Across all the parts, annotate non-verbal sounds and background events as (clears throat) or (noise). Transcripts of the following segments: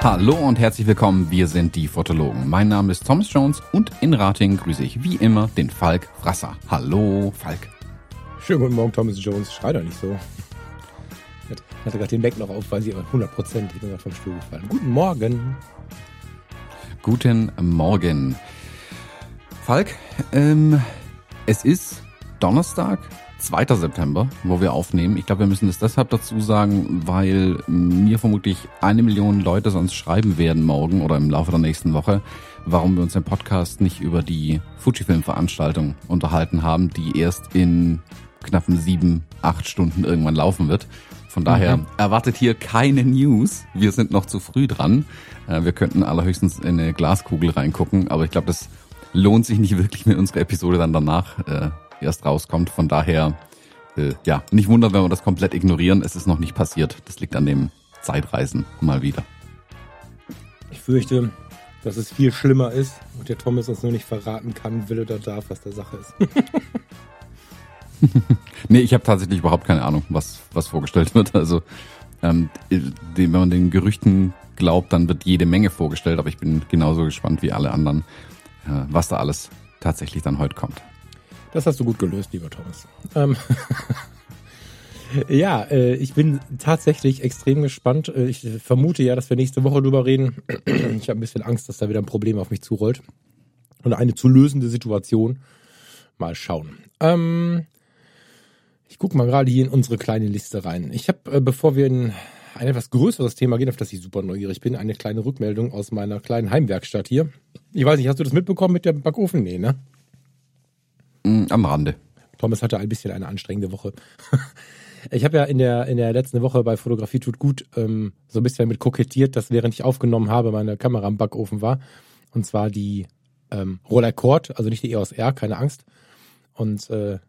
Hallo und herzlich willkommen, wir sind die Fotologen. Mein Name ist Thomas Jones und in Rating grüße ich wie immer den Falk Frasser. Hallo, Falk. Schönen guten Morgen, Thomas Jones. Schrei doch nicht so. Ich hatte gerade den Mac noch auf, weil sie 100 Prozent, ich bin gerade vom Stuhl gefallen. Guten Morgen. Guten Morgen. Falk, ähm, es ist Donnerstag, 2. September, wo wir aufnehmen. Ich glaube, wir müssen das deshalb dazu sagen, weil mir vermutlich eine Million Leute sonst schreiben werden morgen oder im Laufe der nächsten Woche, warum wir uns im Podcast nicht über die Fujifilm-Veranstaltung unterhalten haben, die erst in knappen sieben, acht Stunden irgendwann laufen wird. Von daher mhm. erwartet hier keine News. Wir sind noch zu früh dran. Äh, wir könnten allerhöchstens in eine Glaskugel reingucken, aber ich glaube, das lohnt sich nicht wirklich, wenn unsere Episode dann danach äh, erst rauskommt. Von daher, äh, ja, nicht wundern, wenn wir das komplett ignorieren. Es ist noch nicht passiert. Das liegt an dem Zeitreisen mal wieder. Ich fürchte, dass es viel schlimmer ist und der Thomas uns nur nicht verraten kann, will oder darf, was der Sache ist. (laughs) (laughs) nee, ich habe tatsächlich überhaupt keine Ahnung, was, was vorgestellt wird. Also, ähm, wenn man den Gerüchten glaubt, dann wird jede Menge vorgestellt, aber ich bin genauso gespannt wie alle anderen, äh, was da alles tatsächlich dann heute kommt. Das hast du gut gelöst, lieber Thomas. Ähm (laughs) ja, äh, ich bin tatsächlich extrem gespannt. Äh, ich vermute ja, dass wir nächste Woche drüber reden. (clears throat) ich habe ein bisschen Angst, dass da wieder ein Problem auf mich zurollt. Und eine zu lösende Situation. Mal schauen. Ähm, ich gucke mal gerade hier in unsere kleine Liste rein. Ich habe, äh, bevor wir in ein etwas größeres Thema gehen, auf das ich super neugierig bin, eine kleine Rückmeldung aus meiner kleinen Heimwerkstatt hier. Ich weiß nicht, hast du das mitbekommen mit dem Backofen? Nee, ne? Mm, am Rande. Thomas hatte ein bisschen eine anstrengende Woche. (laughs) Ich habe ja in der, in der letzten Woche bei Fotografie tut gut ähm, so ein bisschen mit kokettiert, dass während ich aufgenommen habe, meine Kamera im Backofen war. Und zwar die ähm, Roller Cord, also nicht die EOS R, keine Angst. Und äh,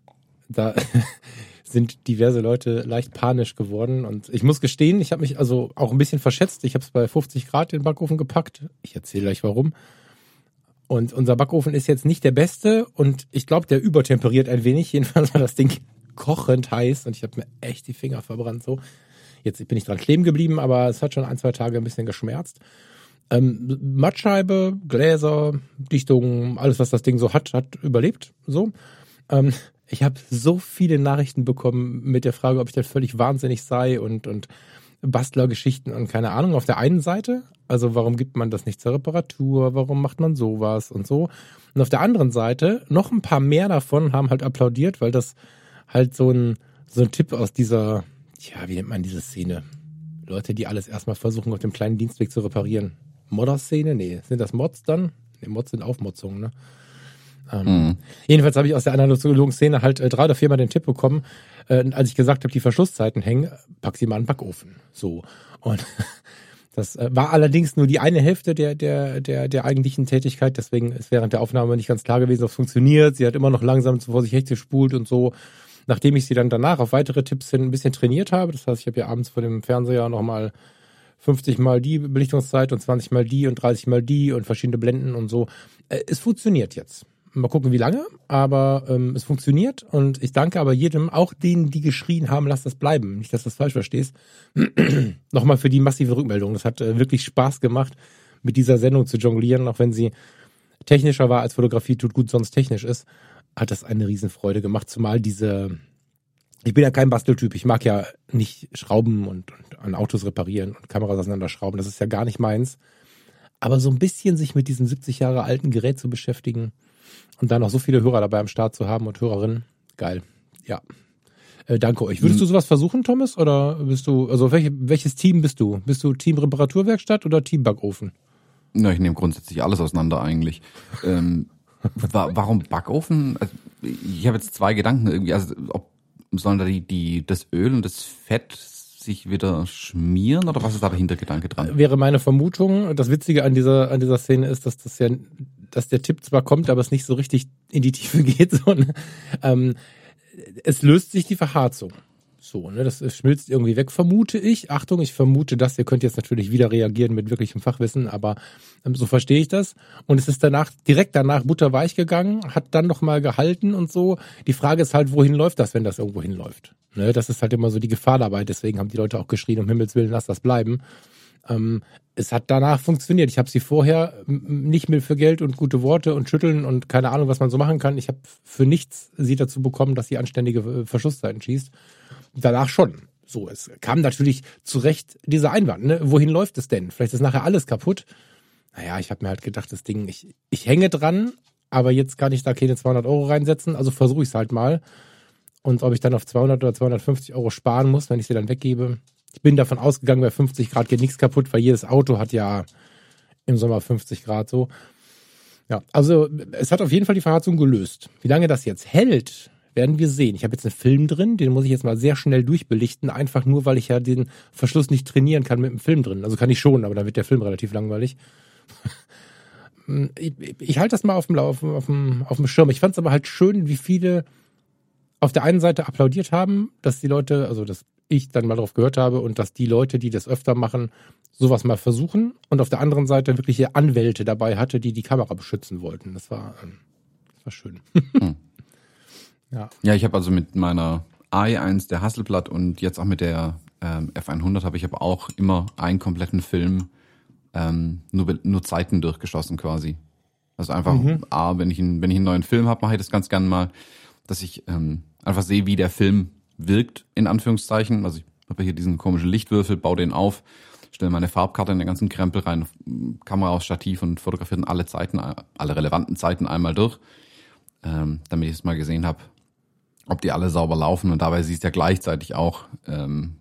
da (laughs) sind diverse Leute leicht panisch geworden. Und ich muss gestehen, ich habe mich also auch ein bisschen verschätzt. Ich habe es bei 50 Grad in den Backofen gepackt. Ich erzähle gleich warum. Und unser Backofen ist jetzt nicht der beste und ich glaube, der übertemperiert ein wenig. (laughs) Jedenfalls war das Ding kochend heiß und ich habe mir echt die Finger verbrannt so. Jetzt bin ich dran kleben geblieben, aber es hat schon ein, zwei Tage ein bisschen geschmerzt. Ähm, Mattscheibe, Gläser, Dichtungen, alles, was das Ding so hat, hat überlebt. So. Ähm, ich habe so viele Nachrichten bekommen mit der Frage, ob ich da völlig wahnsinnig sei und, und Bastlergeschichten und keine Ahnung auf der einen Seite. Also warum gibt man das nicht zur Reparatur? Warum macht man sowas und so? Und auf der anderen Seite noch ein paar mehr davon haben halt applaudiert, weil das halt so ein, so ein Tipp aus dieser, ja, wie nennt man diese Szene? Leute, die alles erstmal versuchen, auf dem kleinen Dienstweg zu reparieren. Modder-Szene? Nee, sind das Mods dann? Nee, Mods sind Aufmotzungen, ne? Ähm, mhm. Jedenfalls habe ich aus der analogen Szene halt äh, drei oder viermal den Tipp bekommen, äh, als ich gesagt habe, die Verschlusszeiten hängen, pack sie mal in den Backofen. So. Und (laughs) das äh, war allerdings nur die eine Hälfte der, der, der, der eigentlichen Tätigkeit, deswegen ist während der Aufnahme nicht ganz klar gewesen, ob es funktioniert. Sie hat immer noch langsam vor sich gespult und so. Nachdem ich sie dann danach auf weitere Tipps hin ein bisschen trainiert habe, das heißt, ich habe ja abends vor dem Fernseher nochmal 50 mal die Belichtungszeit und 20 mal die und 30 mal die und verschiedene Blenden und so. Äh, es funktioniert jetzt. Mal gucken, wie lange, aber ähm, es funktioniert und ich danke aber jedem, auch denen, die geschrien haben, lass das bleiben. Nicht, dass du das falsch verstehst. (clears throat) Nochmal für die massive Rückmeldung. Das hat äh, wirklich Spaß gemacht, mit dieser Sendung zu jonglieren, auch wenn sie technischer war als Fotografie tut gut sonst technisch ist, hat das eine Riesenfreude gemacht, zumal diese ich bin ja kein Basteltyp. Ich mag ja nicht Schrauben und, und an Autos reparieren und Kameras auseinanderschrauben. Das ist ja gar nicht meins. Aber so ein bisschen sich mit diesem 70 Jahre alten Gerät zu beschäftigen, und dann noch so viele Hörer dabei am Start zu haben und Hörerinnen, geil. Ja. Äh, danke euch. Würdest du sowas versuchen, Thomas? Oder bist du, also welche, welches Team bist du? Bist du Team Reparaturwerkstatt oder Team Backofen? Na, ich nehme grundsätzlich alles auseinander eigentlich. ähm, (laughs) wa warum Backofen? Also, ich habe jetzt zwei Gedanken irgendwie. Also, ob sollen da die, die, das Öl und das Fett sich wieder schmieren oder was ist da der Hintergedanke dran? Wäre meine Vermutung. Das Witzige an dieser, an dieser Szene ist, dass das ja dass der Tipp zwar kommt, aber es nicht so richtig in die Tiefe (laughs) geht, sondern ähm, es löst sich die Verharzung. So, ne, das schmilzt irgendwie weg, vermute ich. Achtung, ich vermute das. Ihr könnt jetzt natürlich wieder reagieren mit wirklichem Fachwissen, aber ähm, so verstehe ich das. Und es ist danach, direkt danach butterweich gegangen, hat dann nochmal gehalten und so. Die Frage ist halt, wohin läuft das, wenn das irgendwo hinläuft? Ne, das ist halt immer so die Gefahr dabei. Deswegen haben die Leute auch geschrien, um Himmels Willen, lass das bleiben. Ähm, es hat danach funktioniert. Ich habe sie vorher nicht mehr für Geld und gute Worte und Schütteln und keine Ahnung, was man so machen kann. Ich habe für nichts sie dazu bekommen, dass sie anständige äh, Verschusszeiten schießt danach schon. So, es kam natürlich zu Recht dieser Einwand. Ne? Wohin läuft es denn? Vielleicht ist nachher alles kaputt. Naja, ich habe mir halt gedacht, das Ding, ich, ich hänge dran, aber jetzt kann ich da keine 200 Euro reinsetzen, also versuche ich es halt mal. Und ob ich dann auf 200 oder 250 Euro sparen muss, wenn ich sie dann weggebe. Ich bin davon ausgegangen, bei 50 Grad geht nichts kaputt, weil jedes Auto hat ja im Sommer 50 Grad so. Ja, also es hat auf jeden Fall die Verheizung gelöst. Wie lange das jetzt hält, werden wir sehen. Ich habe jetzt einen Film drin, den muss ich jetzt mal sehr schnell durchbelichten, einfach nur, weil ich ja den Verschluss nicht trainieren kann mit dem Film drin. Also kann ich schon, aber dann wird der Film relativ langweilig. ich, ich halte das mal auf dem, auf, auf, dem, auf dem Schirm. Ich fand es aber halt schön, wie viele auf der einen Seite applaudiert haben, dass die Leute, also dass ich dann mal drauf gehört habe und dass die Leute, die das öfter machen, sowas mal versuchen und auf der anderen Seite wirkliche Anwälte dabei hatte, die die Kamera beschützen wollten. Das war, ähm, das war schön. Hm. (laughs) Ja, ja ich habe also mit meiner AI1 der Hasselblatt und jetzt auch mit der ähm, F100 habe ich aber auch immer einen kompletten Film ähm, nur, nur Zeiten durchgeschossen quasi. Also einfach, mhm. A, wenn ich, einen, wenn ich einen neuen Film habe, mache ich das ganz gerne mal, dass ich ähm, einfach sehe, wie der Film wirkt, in Anführungszeichen. Also ich habe hier diesen komischen Lichtwürfel, baue den auf, stelle meine Farbkarte in den ganzen Krempel rein, Kamera aus Stativ und fotografiere alle Zeiten, alle relevanten Zeiten einmal durch, ähm, damit ich es mal gesehen habe, ob die alle sauber laufen und dabei siehst du ja gleichzeitig auch, ähm,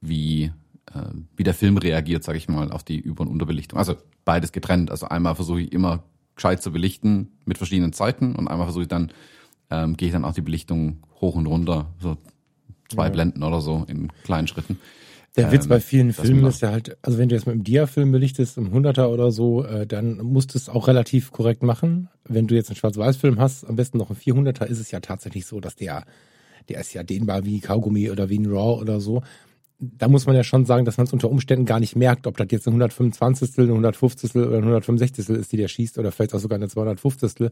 wie, äh, wie der Film reagiert, sage ich mal, auf die Über- und Unterbelichtung. Also beides getrennt. Also einmal versuche ich immer gescheit zu belichten mit verschiedenen Zeiten und einmal versuche ich dann, ähm, gehe ich dann auch die Belichtung hoch und runter, so zwei ja. Blenden oder so in kleinen Schritten. Der Witz bei ähm, vielen Filmen ist ja halt, also wenn du jetzt mit einem Dia-Film belichtest, im 100er oder so, äh, dann musst du es auch relativ korrekt machen. Wenn du jetzt einen Schwarz-Weiß-Film hast, am besten noch ein 400er, ist es ja tatsächlich so, dass der, der ist ja dehnbar wie Kaugummi oder wie ein RAW oder so. Da muss man ja schon sagen, dass man es unter Umständen gar nicht merkt, ob das jetzt ein 125. ein 150. oder ein 165. ist, die der schießt oder vielleicht auch sogar eine 250.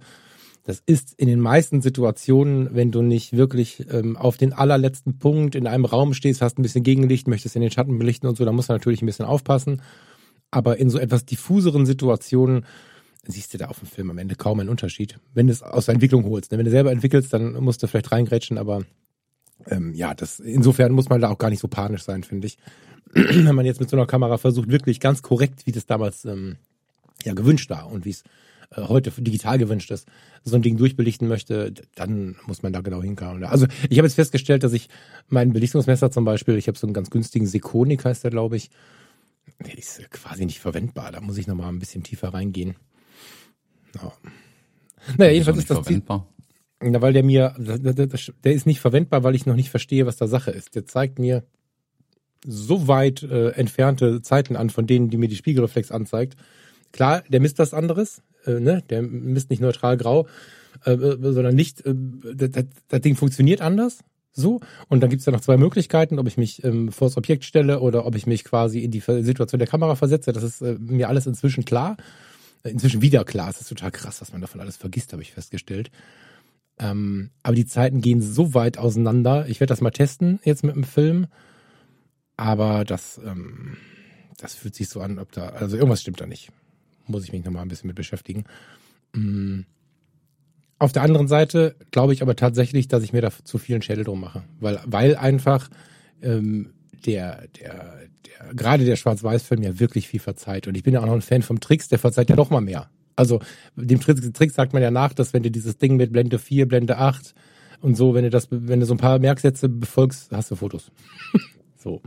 Das ist in den meisten Situationen, wenn du nicht wirklich ähm, auf den allerletzten Punkt in einem Raum stehst, hast ein bisschen Gegenlicht, möchtest in den Schatten belichten und so, da musst du natürlich ein bisschen aufpassen. Aber in so etwas diffuseren Situationen siehst du da auf dem Film am Ende kaum einen Unterschied. Wenn du es aus der Entwicklung holst. Ne? Wenn du selber entwickelst, dann musst du vielleicht reingrätschen, aber ähm, ja, das insofern muss man da auch gar nicht so panisch sein, finde ich. Wenn man jetzt mit so einer Kamera versucht, wirklich ganz korrekt, wie das damals ähm, ja gewünscht war und wie es heute digital gewünscht ist, so ein Ding durchbelichten möchte, dann muss man da genau hinkommen. Also ich habe jetzt festgestellt, dass ich mein Belichtungsmesser zum Beispiel, ich habe so einen ganz günstigen Sekonik, heißt der, glaube ich, der ist quasi nicht verwendbar. Da muss ich nochmal ein bisschen tiefer reingehen. Ja. Naja, jedenfalls ist das verwendbar. Na, weil der mir, der ist nicht verwendbar, weil ich noch nicht verstehe, was da Sache ist. Der zeigt mir so weit äh, entfernte Zeiten an, von denen, die mir die Spiegelreflex anzeigt. Klar, der misst was anderes äh, ne? der misst nicht neutral grau, äh, sondern nicht, äh, das, das Ding funktioniert anders. So, und dann gibt's ja noch zwei Möglichkeiten, ob ich mich ähm, vor das Objekt stelle oder ob ich mich quasi in die Situation der Kamera versetze. Das ist äh, mir alles inzwischen klar. Inzwischen wieder klar. Es ist total krass, was man davon alles vergisst, habe ich festgestellt. Ähm, aber die Zeiten gehen so weit auseinander. Ich werde das mal testen jetzt mit dem Film. Aber das, ähm, das fühlt sich so an, ob da, also irgendwas stimmt da nicht muss ich mich nochmal ein bisschen mit beschäftigen. Mm. Auf der anderen Seite glaube ich aber tatsächlich, dass ich mir da zu vielen Schädel drum mache. Weil, weil einfach ähm, der, der, der, gerade der Schwarz-Weiß-Film ja wirklich viel verzeiht. Und ich bin ja auch noch ein Fan vom Tricks, der verzeiht ja noch mal mehr. Also dem Trick, Trick sagt man ja nach, dass wenn du dieses Ding mit Blende 4, Blende 8 und so, wenn du das, wenn du so ein paar Merksätze befolgst, hast du Fotos. (laughs) so.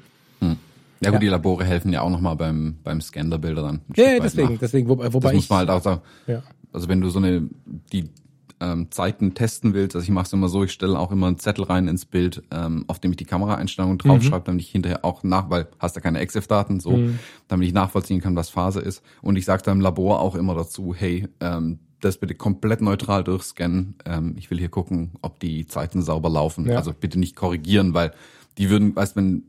Ja gut, ja. die Labore helfen ja auch nochmal beim, beim Scan der Bilder dann. Ja, ja deswegen, nach. deswegen, wobei, wobei das ich. muss man halt auch sagen. Ja. Also wenn du so eine, die ähm, Zeiten testen willst, also ich mache es immer so, ich stelle auch immer einen Zettel rein ins Bild, ähm, auf dem ich die Kameraeinstellungen draufschreibe, mhm. damit ich hinterher auch nach, weil hast ja keine EXIF-Daten, so, mhm. damit ich nachvollziehen kann, was Phase ist. Und ich sage da im Labor auch immer dazu, hey, ähm, das bitte komplett neutral durchscannen. Ähm, ich will hier gucken, ob die Zeiten sauber laufen. Ja. Also bitte nicht korrigieren, weil die würden, weißt wenn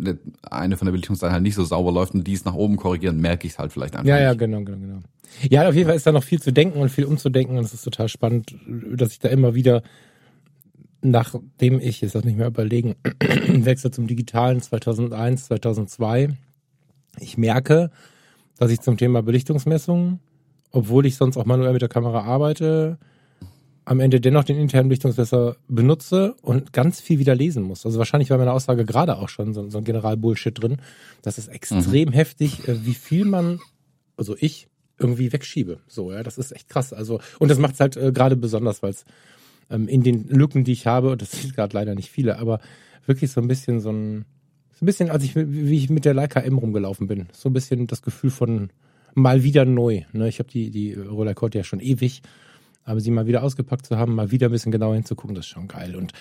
eine von der Belichtungszeit halt nicht so sauber läuft und die es nach oben korrigieren, merke ich es halt vielleicht einfach. Ja, ja, nicht. genau, genau, genau. Ja, auf jeden Fall ist da noch viel zu denken und viel umzudenken und es ist total spannend, dass ich da immer wieder, nachdem ich, jetzt lass mich mal überlegen, (clears throat) wechsle zum Digitalen 2001, 2002, ich merke, dass ich zum Thema Belichtungsmessung, obwohl ich sonst auch manuell mit der Kamera arbeite, am Ende dennoch den internen Belichtungsmesser benutze und ganz viel wieder lesen muss. Also wahrscheinlich war meine Aussage gerade auch schon so, so ein General-Bullshit drin. Das ist extrem mhm. heftig, äh, wie viel man, also ich, irgendwie wegschiebe. So, ja, das ist echt krass. Also, und das macht es halt äh, gerade besonders, weil es ähm, in den Lücken, die ich habe, und das (laughs) sind gerade leider nicht viele, aber wirklich so ein bisschen so ein, so ein bisschen, als ich, wie ich mit der Leica M rumgelaufen bin, so ein bisschen das Gefühl von mal wieder neu. Ne? Ich habe die, die Rollercourt ja schon ewig aber sie mal wieder ausgepackt zu haben, mal wieder ein bisschen genauer hinzugucken, das ist schon geil. Und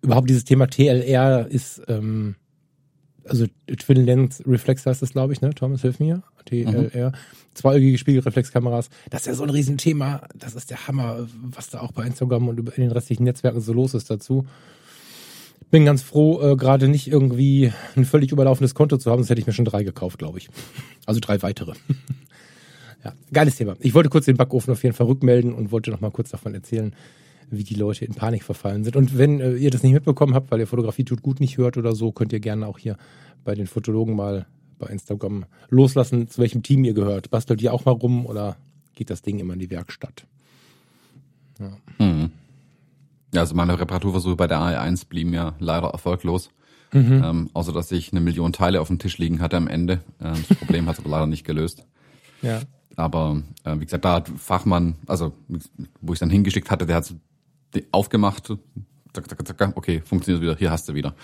überhaupt dieses Thema TLR ist, ähm, also Twin Lens Reflex heißt das, glaube ich, ne? Thomas, hilf mir. TLR. Mhm. Zweiäugige Spiegelreflexkameras. Das ist ja so ein Riesenthema. Das ist der Hammer, was da auch bei Instagram und in den restlichen Netzwerken so los ist dazu. Bin ganz froh, äh, gerade nicht irgendwie ein völlig überlaufendes Konto zu haben, sonst hätte ich mir schon drei gekauft, glaube ich. Also drei weitere. (laughs) Ja, geiles Thema. Ich wollte kurz den Backofen auf jeden Fall rückmelden und wollte noch mal kurz davon erzählen, wie die Leute in Panik verfallen sind. Und wenn äh, ihr das nicht mitbekommen habt, weil ihr Fotografie tut gut nicht hört oder so, könnt ihr gerne auch hier bei den Fotologen mal bei Instagram loslassen, zu welchem Team ihr gehört. Bastelt ihr auch mal rum oder geht das Ding immer in die Werkstatt? Ja. Mhm. Ja, also meine Reparaturversuche bei der AE1 blieben ja leider erfolglos. Mhm. Ähm, außer dass ich eine Million Teile auf dem Tisch liegen hatte am Ende. Ähm, das Problem hat es aber leider nicht gelöst. Ja. Aber äh, wie gesagt, da hat Fachmann, also wo ich dann hingeschickt hatte, der hat aufgemacht, zack, zack, zack, okay, funktioniert wieder, hier hast du wieder.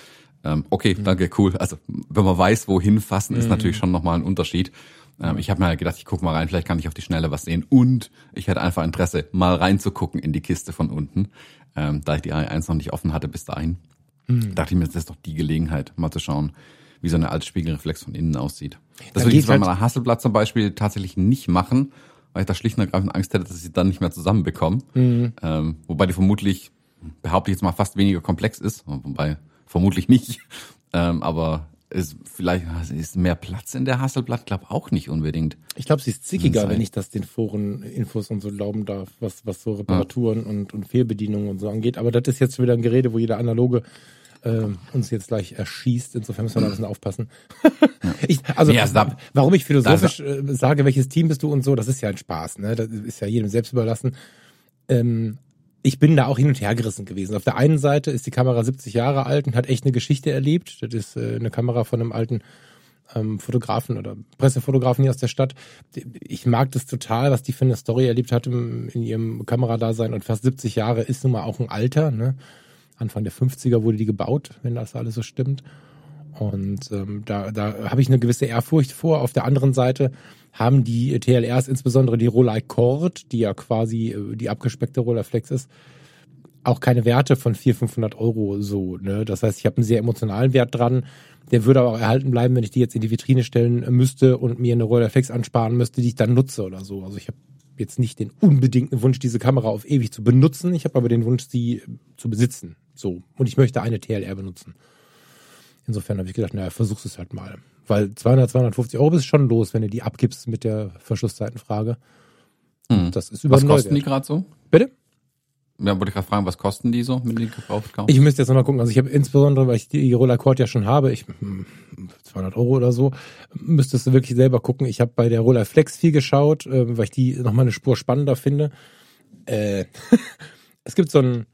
Ähm, okay, mhm. danke, cool. Also wenn man weiß, wohin fassen, ist mhm. natürlich schon nochmal ein Unterschied. Ähm, ich habe mir gedacht, ich gucke mal rein, vielleicht kann ich auf die Schnelle was sehen. Und ich hätte einfach Interesse, mal reinzugucken in die Kiste von unten, ähm, da ich die A1 noch nicht offen hatte bis dahin. Mhm. Dachte ich mir, das ist doch die Gelegenheit, mal zu schauen, wie so eine alte Spiegelreflex von innen aussieht. Das würde ich bei halt meiner Hasselblatt zum Beispiel tatsächlich nicht machen, weil ich da schlicht und ergreifend Angst hätte, dass ich sie dann nicht mehr zusammenbekomme. Mhm. Ähm, wobei die vermutlich, behaupte ich jetzt mal, fast weniger komplex ist, wobei vermutlich nicht. Ähm, aber ist vielleicht ist mehr Platz in der Hasselblatt, glaube auch nicht unbedingt. Ich glaube, sie ist zickiger, wenn ich das den Foren Infos und so glauben darf, was was so Reparaturen ja. und und Fehlbedienungen und so angeht. Aber das ist jetzt wieder ein Gerede, wo jeder analoge äh, uns jetzt gleich erschießt. Insofern müssen wir da ein bisschen aufpassen. (laughs) ich, also, ja, da, warum ich philosophisch äh, sage, welches Team bist du und so, das ist ja ein Spaß. Ne? Das ist ja jedem selbst überlassen. Ähm, ich bin da auch hin und her gerissen gewesen. Auf der einen Seite ist die Kamera 70 Jahre alt und hat echt eine Geschichte erlebt. Das ist äh, eine Kamera von einem alten ähm, Fotografen oder Pressefotografen hier aus der Stadt. Ich mag das total, was die für eine Story erlebt hat im, in ihrem Kameradasein und fast 70 Jahre ist nun mal auch ein Alter. Ne? Anfang der 50er wurde die gebaut, wenn das alles so stimmt. Und ähm, da, da habe ich eine gewisse Ehrfurcht vor. Auf der anderen Seite haben die TLRs, insbesondere die Rolei Cord, die ja quasi äh, die abgespeckte Rollerflex ist, auch keine Werte von 400, 500 Euro so. Ne? Das heißt, ich habe einen sehr emotionalen Wert dran. Der würde aber auch erhalten bleiben, wenn ich die jetzt in die Vitrine stellen müsste und mir eine Rollerflex ansparen müsste, die ich dann nutze oder so. Also ich habe jetzt nicht den unbedingten Wunsch, diese Kamera auf ewig zu benutzen. Ich habe aber den Wunsch, sie zu besitzen. So. Und ich möchte eine TLR benutzen. Insofern habe ich gedacht, naja, versuch's es halt mal. Weil 200, 250 Euro ist schon los, wenn du die abgibst mit der Verschlusszeitenfrage. Hm. Das ist über Was kosten die gerade so? Ja, wollte ich gerade fragen, was kosten die so, mit den gebraucht? Ich müsste jetzt nochmal gucken. Also ich habe insbesondere, weil ich die Roller Cord ja schon habe, ich 200 Euro oder so, müsstest du wirklich selber gucken. Ich habe bei der Roller Flex viel geschaut, äh, weil ich die nochmal eine Spur spannender finde. Äh, (laughs) es gibt so ein,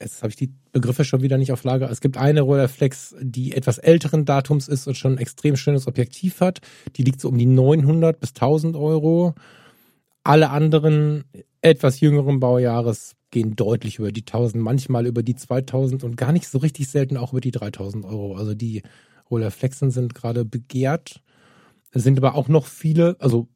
jetzt habe ich die Begriffe schon wieder nicht auf Lager. Es gibt eine Roller Flex, die etwas älteren Datums ist und schon ein extrem schönes Objektiv hat. Die liegt so um die 900 bis 1000 Euro. Alle anderen etwas jüngeren Baujahres gehen deutlich über die 1000, manchmal über die 2000 und gar nicht so richtig selten auch über die 3000 Euro. Also die Rollerflexen sind gerade begehrt. Es sind aber auch noch viele, also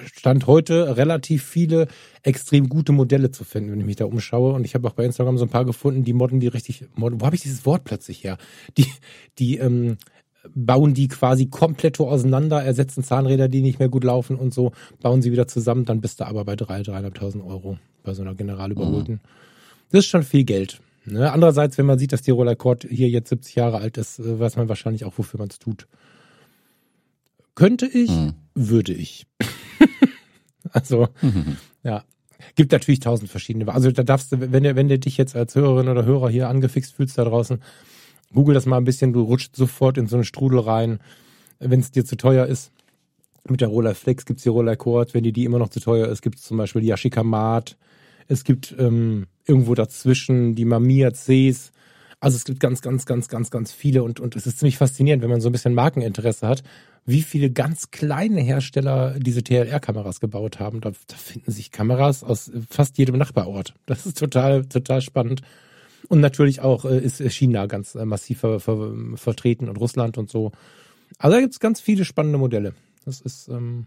Stand heute relativ viele extrem gute Modelle zu finden, wenn ich mich da umschaue. Und ich habe auch bei Instagram so ein paar gefunden, die modden die richtig, modden, wo habe ich dieses Wort plötzlich her? Die, die ähm, bauen die quasi komplett auseinander, ersetzen Zahnräder, die nicht mehr gut laufen und so, bauen sie wieder zusammen, dann bist du aber bei drei, dreieinhalbtausend Euro bei so einer general überholten. Mhm. Das ist schon viel Geld. Ne? Andererseits, wenn man sieht, dass die Roller Court hier jetzt 70 Jahre alt ist, äh, weiß man wahrscheinlich auch, wofür man es tut. Könnte ich, mhm. würde ich. (laughs) also, mhm. ja. Gibt natürlich tausend verschiedene. Also da darfst du, wenn du, wenn du dich jetzt als Hörerin oder Hörer hier angefixt fühlst da draußen, google das mal ein bisschen, du rutscht sofort in so einen Strudel rein, wenn es dir zu teuer ist. Mit der Roller Flex gibt's die Roller Court, wenn die die immer noch zu teuer ist, gibt's zum Beispiel die Yashica Mat. Es gibt ähm, irgendwo dazwischen die Mamiya Cs. Also es gibt ganz, ganz, ganz, ganz, ganz viele und, und es ist ziemlich faszinierend, wenn man so ein bisschen Markeninteresse hat, wie viele ganz kleine Hersteller diese TLR-Kameras gebaut haben. Da, da finden sich Kameras aus fast jedem Nachbarort. Das ist total, total spannend. Und natürlich auch äh, ist China ganz äh, massiv ver, ver, vertreten und Russland und so. Also da gibt es ganz viele spannende Modelle. Das ist, ähm,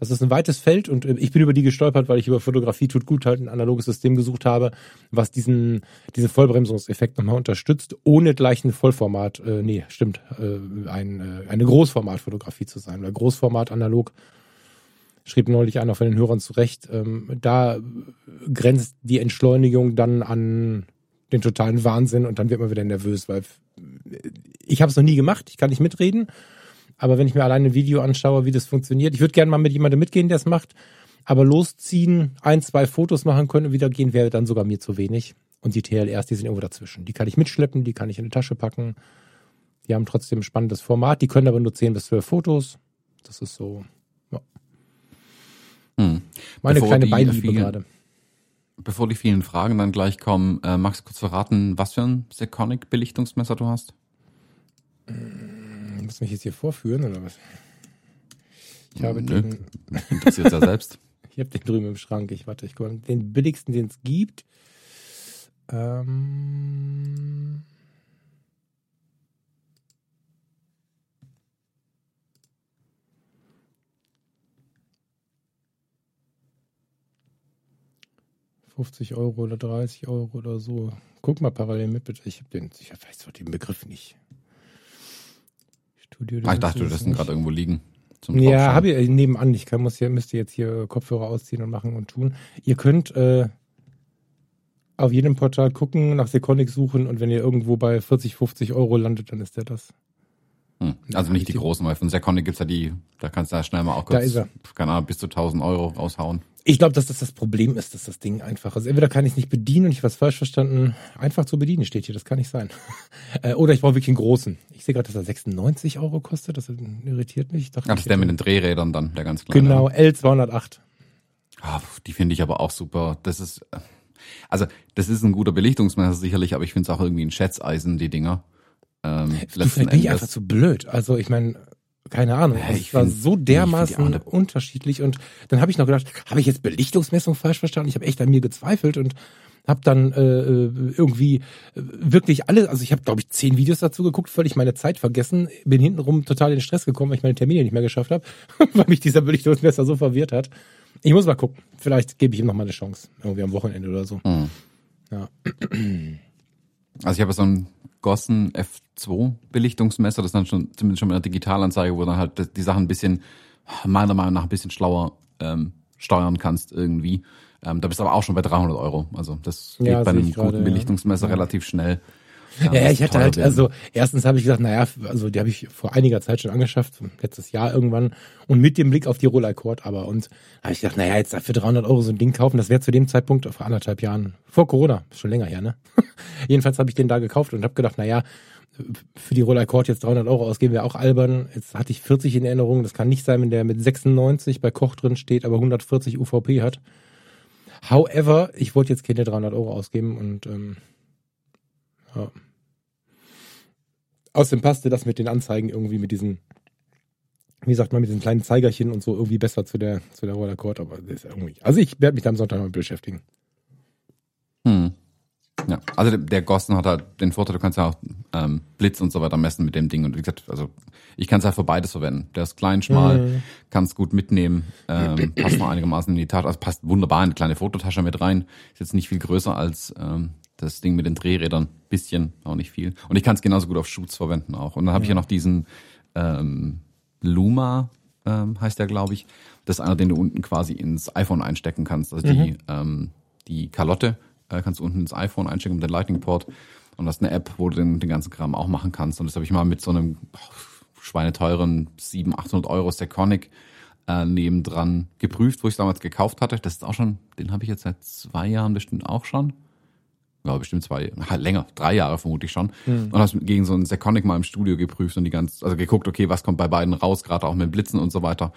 das ist ein weites Feld und äh, ich bin über die gestolpert, weil ich über Fotografie tut gut halt ein analoges System gesucht habe, was diesen, diesen Vollbremsungseffekt nochmal unterstützt, ohne gleich ein Vollformat, äh, nee, stimmt, äh, ein, äh, eine Großformatfotografie zu sein, weil Großformat analog schrieb neulich einer von den Hörern zurecht, ähm, da grenzt die Entschleunigung dann an den totalen Wahnsinn und dann wird man wieder nervös, weil ich habe es noch nie gemacht, ich kann nicht mitreden aber wenn ich mir alleine ein Video anschaue, wie das funktioniert, ich würde gerne mal mit jemandem mitgehen, der es macht. Aber losziehen, ein, zwei Fotos machen können und wieder gehen, wäre dann sogar mir zu wenig. Und die TLRs, die sind irgendwo dazwischen. Die kann ich mitschleppen, die kann ich in die Tasche packen. Die haben trotzdem ein spannendes Format. Die können aber nur 10 bis 12 Fotos. Das ist so, ja. Hm. Meine bevor kleine Beiliebe gerade. Bevor die vielen Fragen dann gleich kommen, äh, magst du kurz verraten, was für ein Seconic-Belichtungsmesser du hast? Hm Muss mich jetzt hier vorführen oder was? Ich habe Nö. den. Interessiert ja selbst. (laughs) ich habe den drüben im Schrank. Ich warte, ich gucke. Den billigsten, den es gibt. Ähm. ...50 Euro oder 30 Euro oder so. Guck mal parallel mit, bitte. Ich, hab den, ich weiß doch den Begriff nicht. Studio. Ah, ich dachte, du lässt ihn gerade irgendwo liegen. ja, habe ich nebenan. Ich kann, muss hier, müsste jetzt hier Kopfhörer ausziehen und machen und tun. Ihr könnt äh, auf jedem Portal gucken, nach Seconic suchen und wenn ihr irgendwo bei 40, 50 Euro landet, dann ist der das. Hm. Also nicht die, die großen, weil von Seconic gibt's ja die, da kannst du ja schnell mal auch kurz, keine Ahnung, bis zu 1000 Euro raushauen. Ich glaube, dass das das Problem ist, dass das Ding einfach ist. Entweder kann ich es nicht bedienen und ich was falsch verstanden. Einfach zu bedienen steht hier, das kann nicht sein. (laughs) Äh, oder ich brauche wirklich einen großen. Ich sehe gerade, dass er 96 Euro kostet, das irritiert mich. Ich dachte, Ach, das ist der mit den Drehrädern dann, der ganz kleine. Genau, L208. Ah, die finde ich aber auch super. Das ist, äh, also das ist ein guter Belichtungsmesser sicherlich, aber ich finde es auch irgendwie ein Schätzeisen, die Dinger. Ähm, du, vielleicht bin ich einfach zu blöd. Also ich meine, keine Ahnung. Ja, es war so dermaßen unterschiedlich und dann habe ich noch gedacht, habe ich jetzt Belichtungsmessung falsch verstanden? Ich habe echt an mir gezweifelt und habe dann äh, äh irgendwie äh, wirklich alle, also ich habe glaube ich zehn Videos dazu geguckt, völlig meine Zeit vergessen, bin hintenrum total in Stress gekommen, weil ich meine Termine nicht mehr geschafft habe, (laughs) weil mich dieser Belichtungsmesser so verwirrt hat. Ich muss mal gucken, vielleicht gebe ich ihm noch mal eine Chance, irgendwie am Wochenende oder so. Mhm. Ja. Also ich habe so ein Gossen F2 Belichtungsmesser, das ist dann schon zumindest schon mit einer Digitalanzeige, wo dann halt die Sachen ein bisschen, meiner Meinung nach ein bisschen schlauer ähm, steuern kannst irgendwie. Ähm, da bist du aber auch schon bei 300 Euro. Also das geht ja, bei einem guten grade, Belichtungsmesser ja. relativ schnell. Ja, ja ich hatte halt, werden. also erstens habe ich gesagt, naja, also die habe ich vor einiger Zeit schon angeschafft, letztes Jahr irgendwann, und mit dem Blick auf die Roller Court aber. Und habe ich gedacht, naja, jetzt für 300 Euro so ein Ding kaufen, das wäre zu dem Zeitpunkt vor anderthalb Jahren, vor Corona, schon länger her, ne? (laughs) Jedenfalls habe ich den da gekauft und habe gedacht, naja, für die Roller Court jetzt 300 Euro ausgeben wäre auch albern. Jetzt hatte ich 40 in Erinnerung. Das kann nicht sein, wenn der mit 96 bei Koch drin steht, aber 140 UVP hat. However, ich wollte jetzt keine 300 Euro ausgeben und ähm, ja. Außerdem passte das mit den Anzeigen irgendwie mit diesen, wie sagt man, mit diesen kleinen Zeigerchen und so irgendwie besser zu der, zu der Roller Court, aber das ist irgendwie. Also ich werde mich da am Sonntag mal beschäftigen. Hm. Ja, also der, Gossen hat halt den Vorteil, du kannst ja auch ähm, Blitz und so weiter messen mit dem Ding. Und wie gesagt, also ich kann es halt für beides verwenden. Der ist klein, schmal, mhm. kann es gut mitnehmen, ähm, (clears throat) passt noch einigermaßen in die Tasche, also passt wunderbar in eine kleine Fototasche mit rein. Ist jetzt nicht viel größer als ähm, das Ding mit den Drehrädern, bisschen, auch nicht viel. Und ich kann es genauso gut auf Shoots verwenden auch. Und dann habe ja. ich ja noch diesen ähm, Luma, ähm, heißt der, glaube ich. Das ist einer, den du unten quasi ins iPhone einstecken kannst. Also mhm. die, ähm, die Kalotte Äh, kannst du unten ins iPhone einstecken mit dem Lightning-Port. Und das ist eine App, wo du den, den ganzen Kram auch machen kannst. Und das habe ich mal mit so einem schweineteuren 700, 800 Euro Seconic äh, nebendran geprüft, wo ich damals gekauft hatte. Das ist auch schon, den habe ich jetzt seit zwei Jahren bestimmt auch schon. Ja, bestimmt zwei, länger, drei Jahre vermute ich schon. Mhm. Und habe gegen so einen Seconic mal im Studio geprüft und die ganz, also geguckt, okay, was kommt bei beiden raus, gerade auch mit Blitzen und so weiter.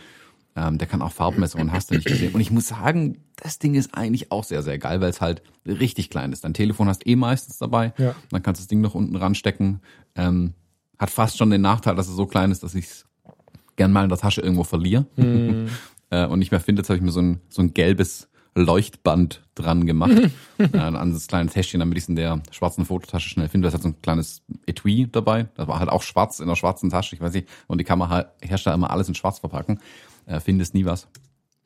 Ähm, der kann auch Farbmessungen, hast du nicht gesehen. Und ich muss sagen, das Ding ist eigentlich auch sehr, sehr geil, weil es halt richtig klein ist. Dein Telefon hast eh meistens dabei. Ja. Dann kannst du das Ding noch unten ranstecken. Ähm, hat fast schon den Nachteil, dass es so klein ist, dass ich es gern mal in der Tasche irgendwo verliere mm. (laughs) äh, und nicht mehr finde. Jetzt habe ich mir so ein, so ein gelbes Leuchtband dran gemacht (laughs) äh, an das kleine Täschchen, damit ich es in der schwarzen Fototasche schnell finde. Das hat so ein kleines Etui dabei. Das war halt auch schwarz in der schwarzen Tasche. Ich weiß nicht, und die Kamerahersteller immer alles in schwarz verpacken. Äh, findest nie was.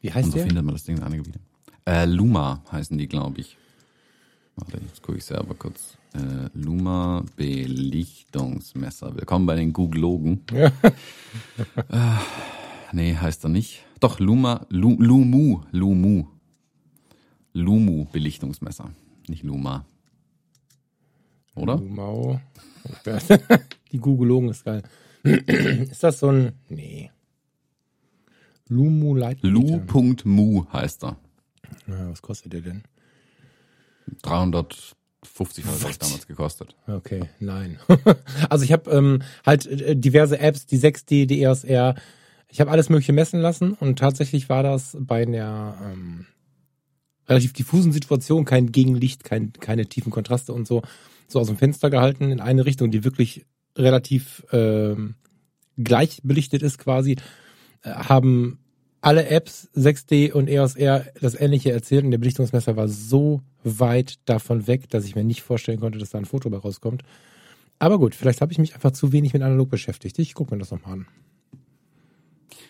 Wie heißt und so der? findet man das Ding in einige Gebiete. Äh, Luma heißen die, glaube ich. Warte, jetzt gucke ich selber kurz. Äh, Luma Belichtungsmesser. Willkommen bei den Googlogen. (laughs) Ja. äh, nee, heißt er nicht. Doch, Luma, Lu, Lumu, Lumu. Lumu Belichtungsmesser, nicht Luma. Oder? Lumau. Die Googlogen ist geil. ist das so ein. Nee. Lumu Light. Lu.mu heißt er. Ja, was kostet der denn? 350 hat das damals gekostet. Okay, nein. (laughs) also ich habe ähm, halt äh, diverse Apps, die 6D, die EOS R. Ich habe alles mögliche messen lassen und tatsächlich war das bei einer ähm, relativ diffusen Situation, kein Gegenlicht, kein, keine tiefen Kontraste und so, so aus dem Fenster gehalten in eine Richtung, die wirklich relativ ähm, gleich belichtet ist quasi, äh, haben alle Apps 6D und EOS R das ähnliche erzählt und der Belichtungsmesser war so weit davon weg, dass ich mir nicht vorstellen konnte, dass da ein Foto bei rauskommt. Aber gut, vielleicht habe ich mich einfach zu wenig mit analog beschäftigt. Ich gucke mir das nochmal an.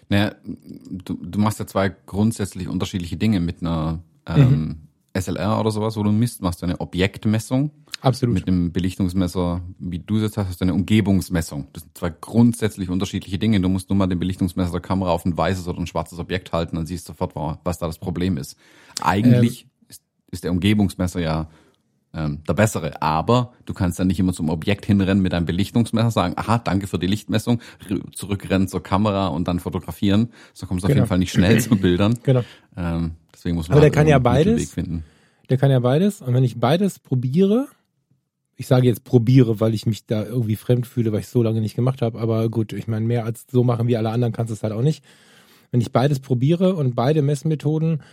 Naja, du, du machst ja zwei grundsätzlich unterschiedliche Dinge mit einer ähm, mhm. SLR oder sowas, wo du misst, machst du eine Objektmessung. Absolut. Mit einem Belichtungsmesser, wie du es jetzt hast, hast du eine Umgebungsmessung. Das sind zwei grundsätzlich unterschiedliche Dinge. Du musst nur mal den Belichtungsmesser der Kamera auf ein weißes oder ein schwarzes Objekt halten, dann siehst du sofort, was da das Problem ist. Eigentlich ähm. ist, ist der Umgebungsmesser ja ähm, der bessere. Aber du kannst dann nicht immer zum Objekt hinrennen mit einem Belichtungsmesser, sagen, aha, danke für die Lichtmessung, zurückrennen zur Kamera und dann fotografieren. So kommst du genau. auf jeden Fall nicht schnell zu (laughs) Bildern. Genau. Ähm, deswegen muss man Aber der halt kann ja beides. Der kann ja beides. Und wenn ich beides probiere, ich sage jetzt probiere, weil ich mich da irgendwie fremd fühle, weil ich es so lange nicht gemacht habe. Aber gut, ich meine, mehr als so machen wie alle anderen kannst du es halt auch nicht. Wenn ich beides probiere und beide Messmethoden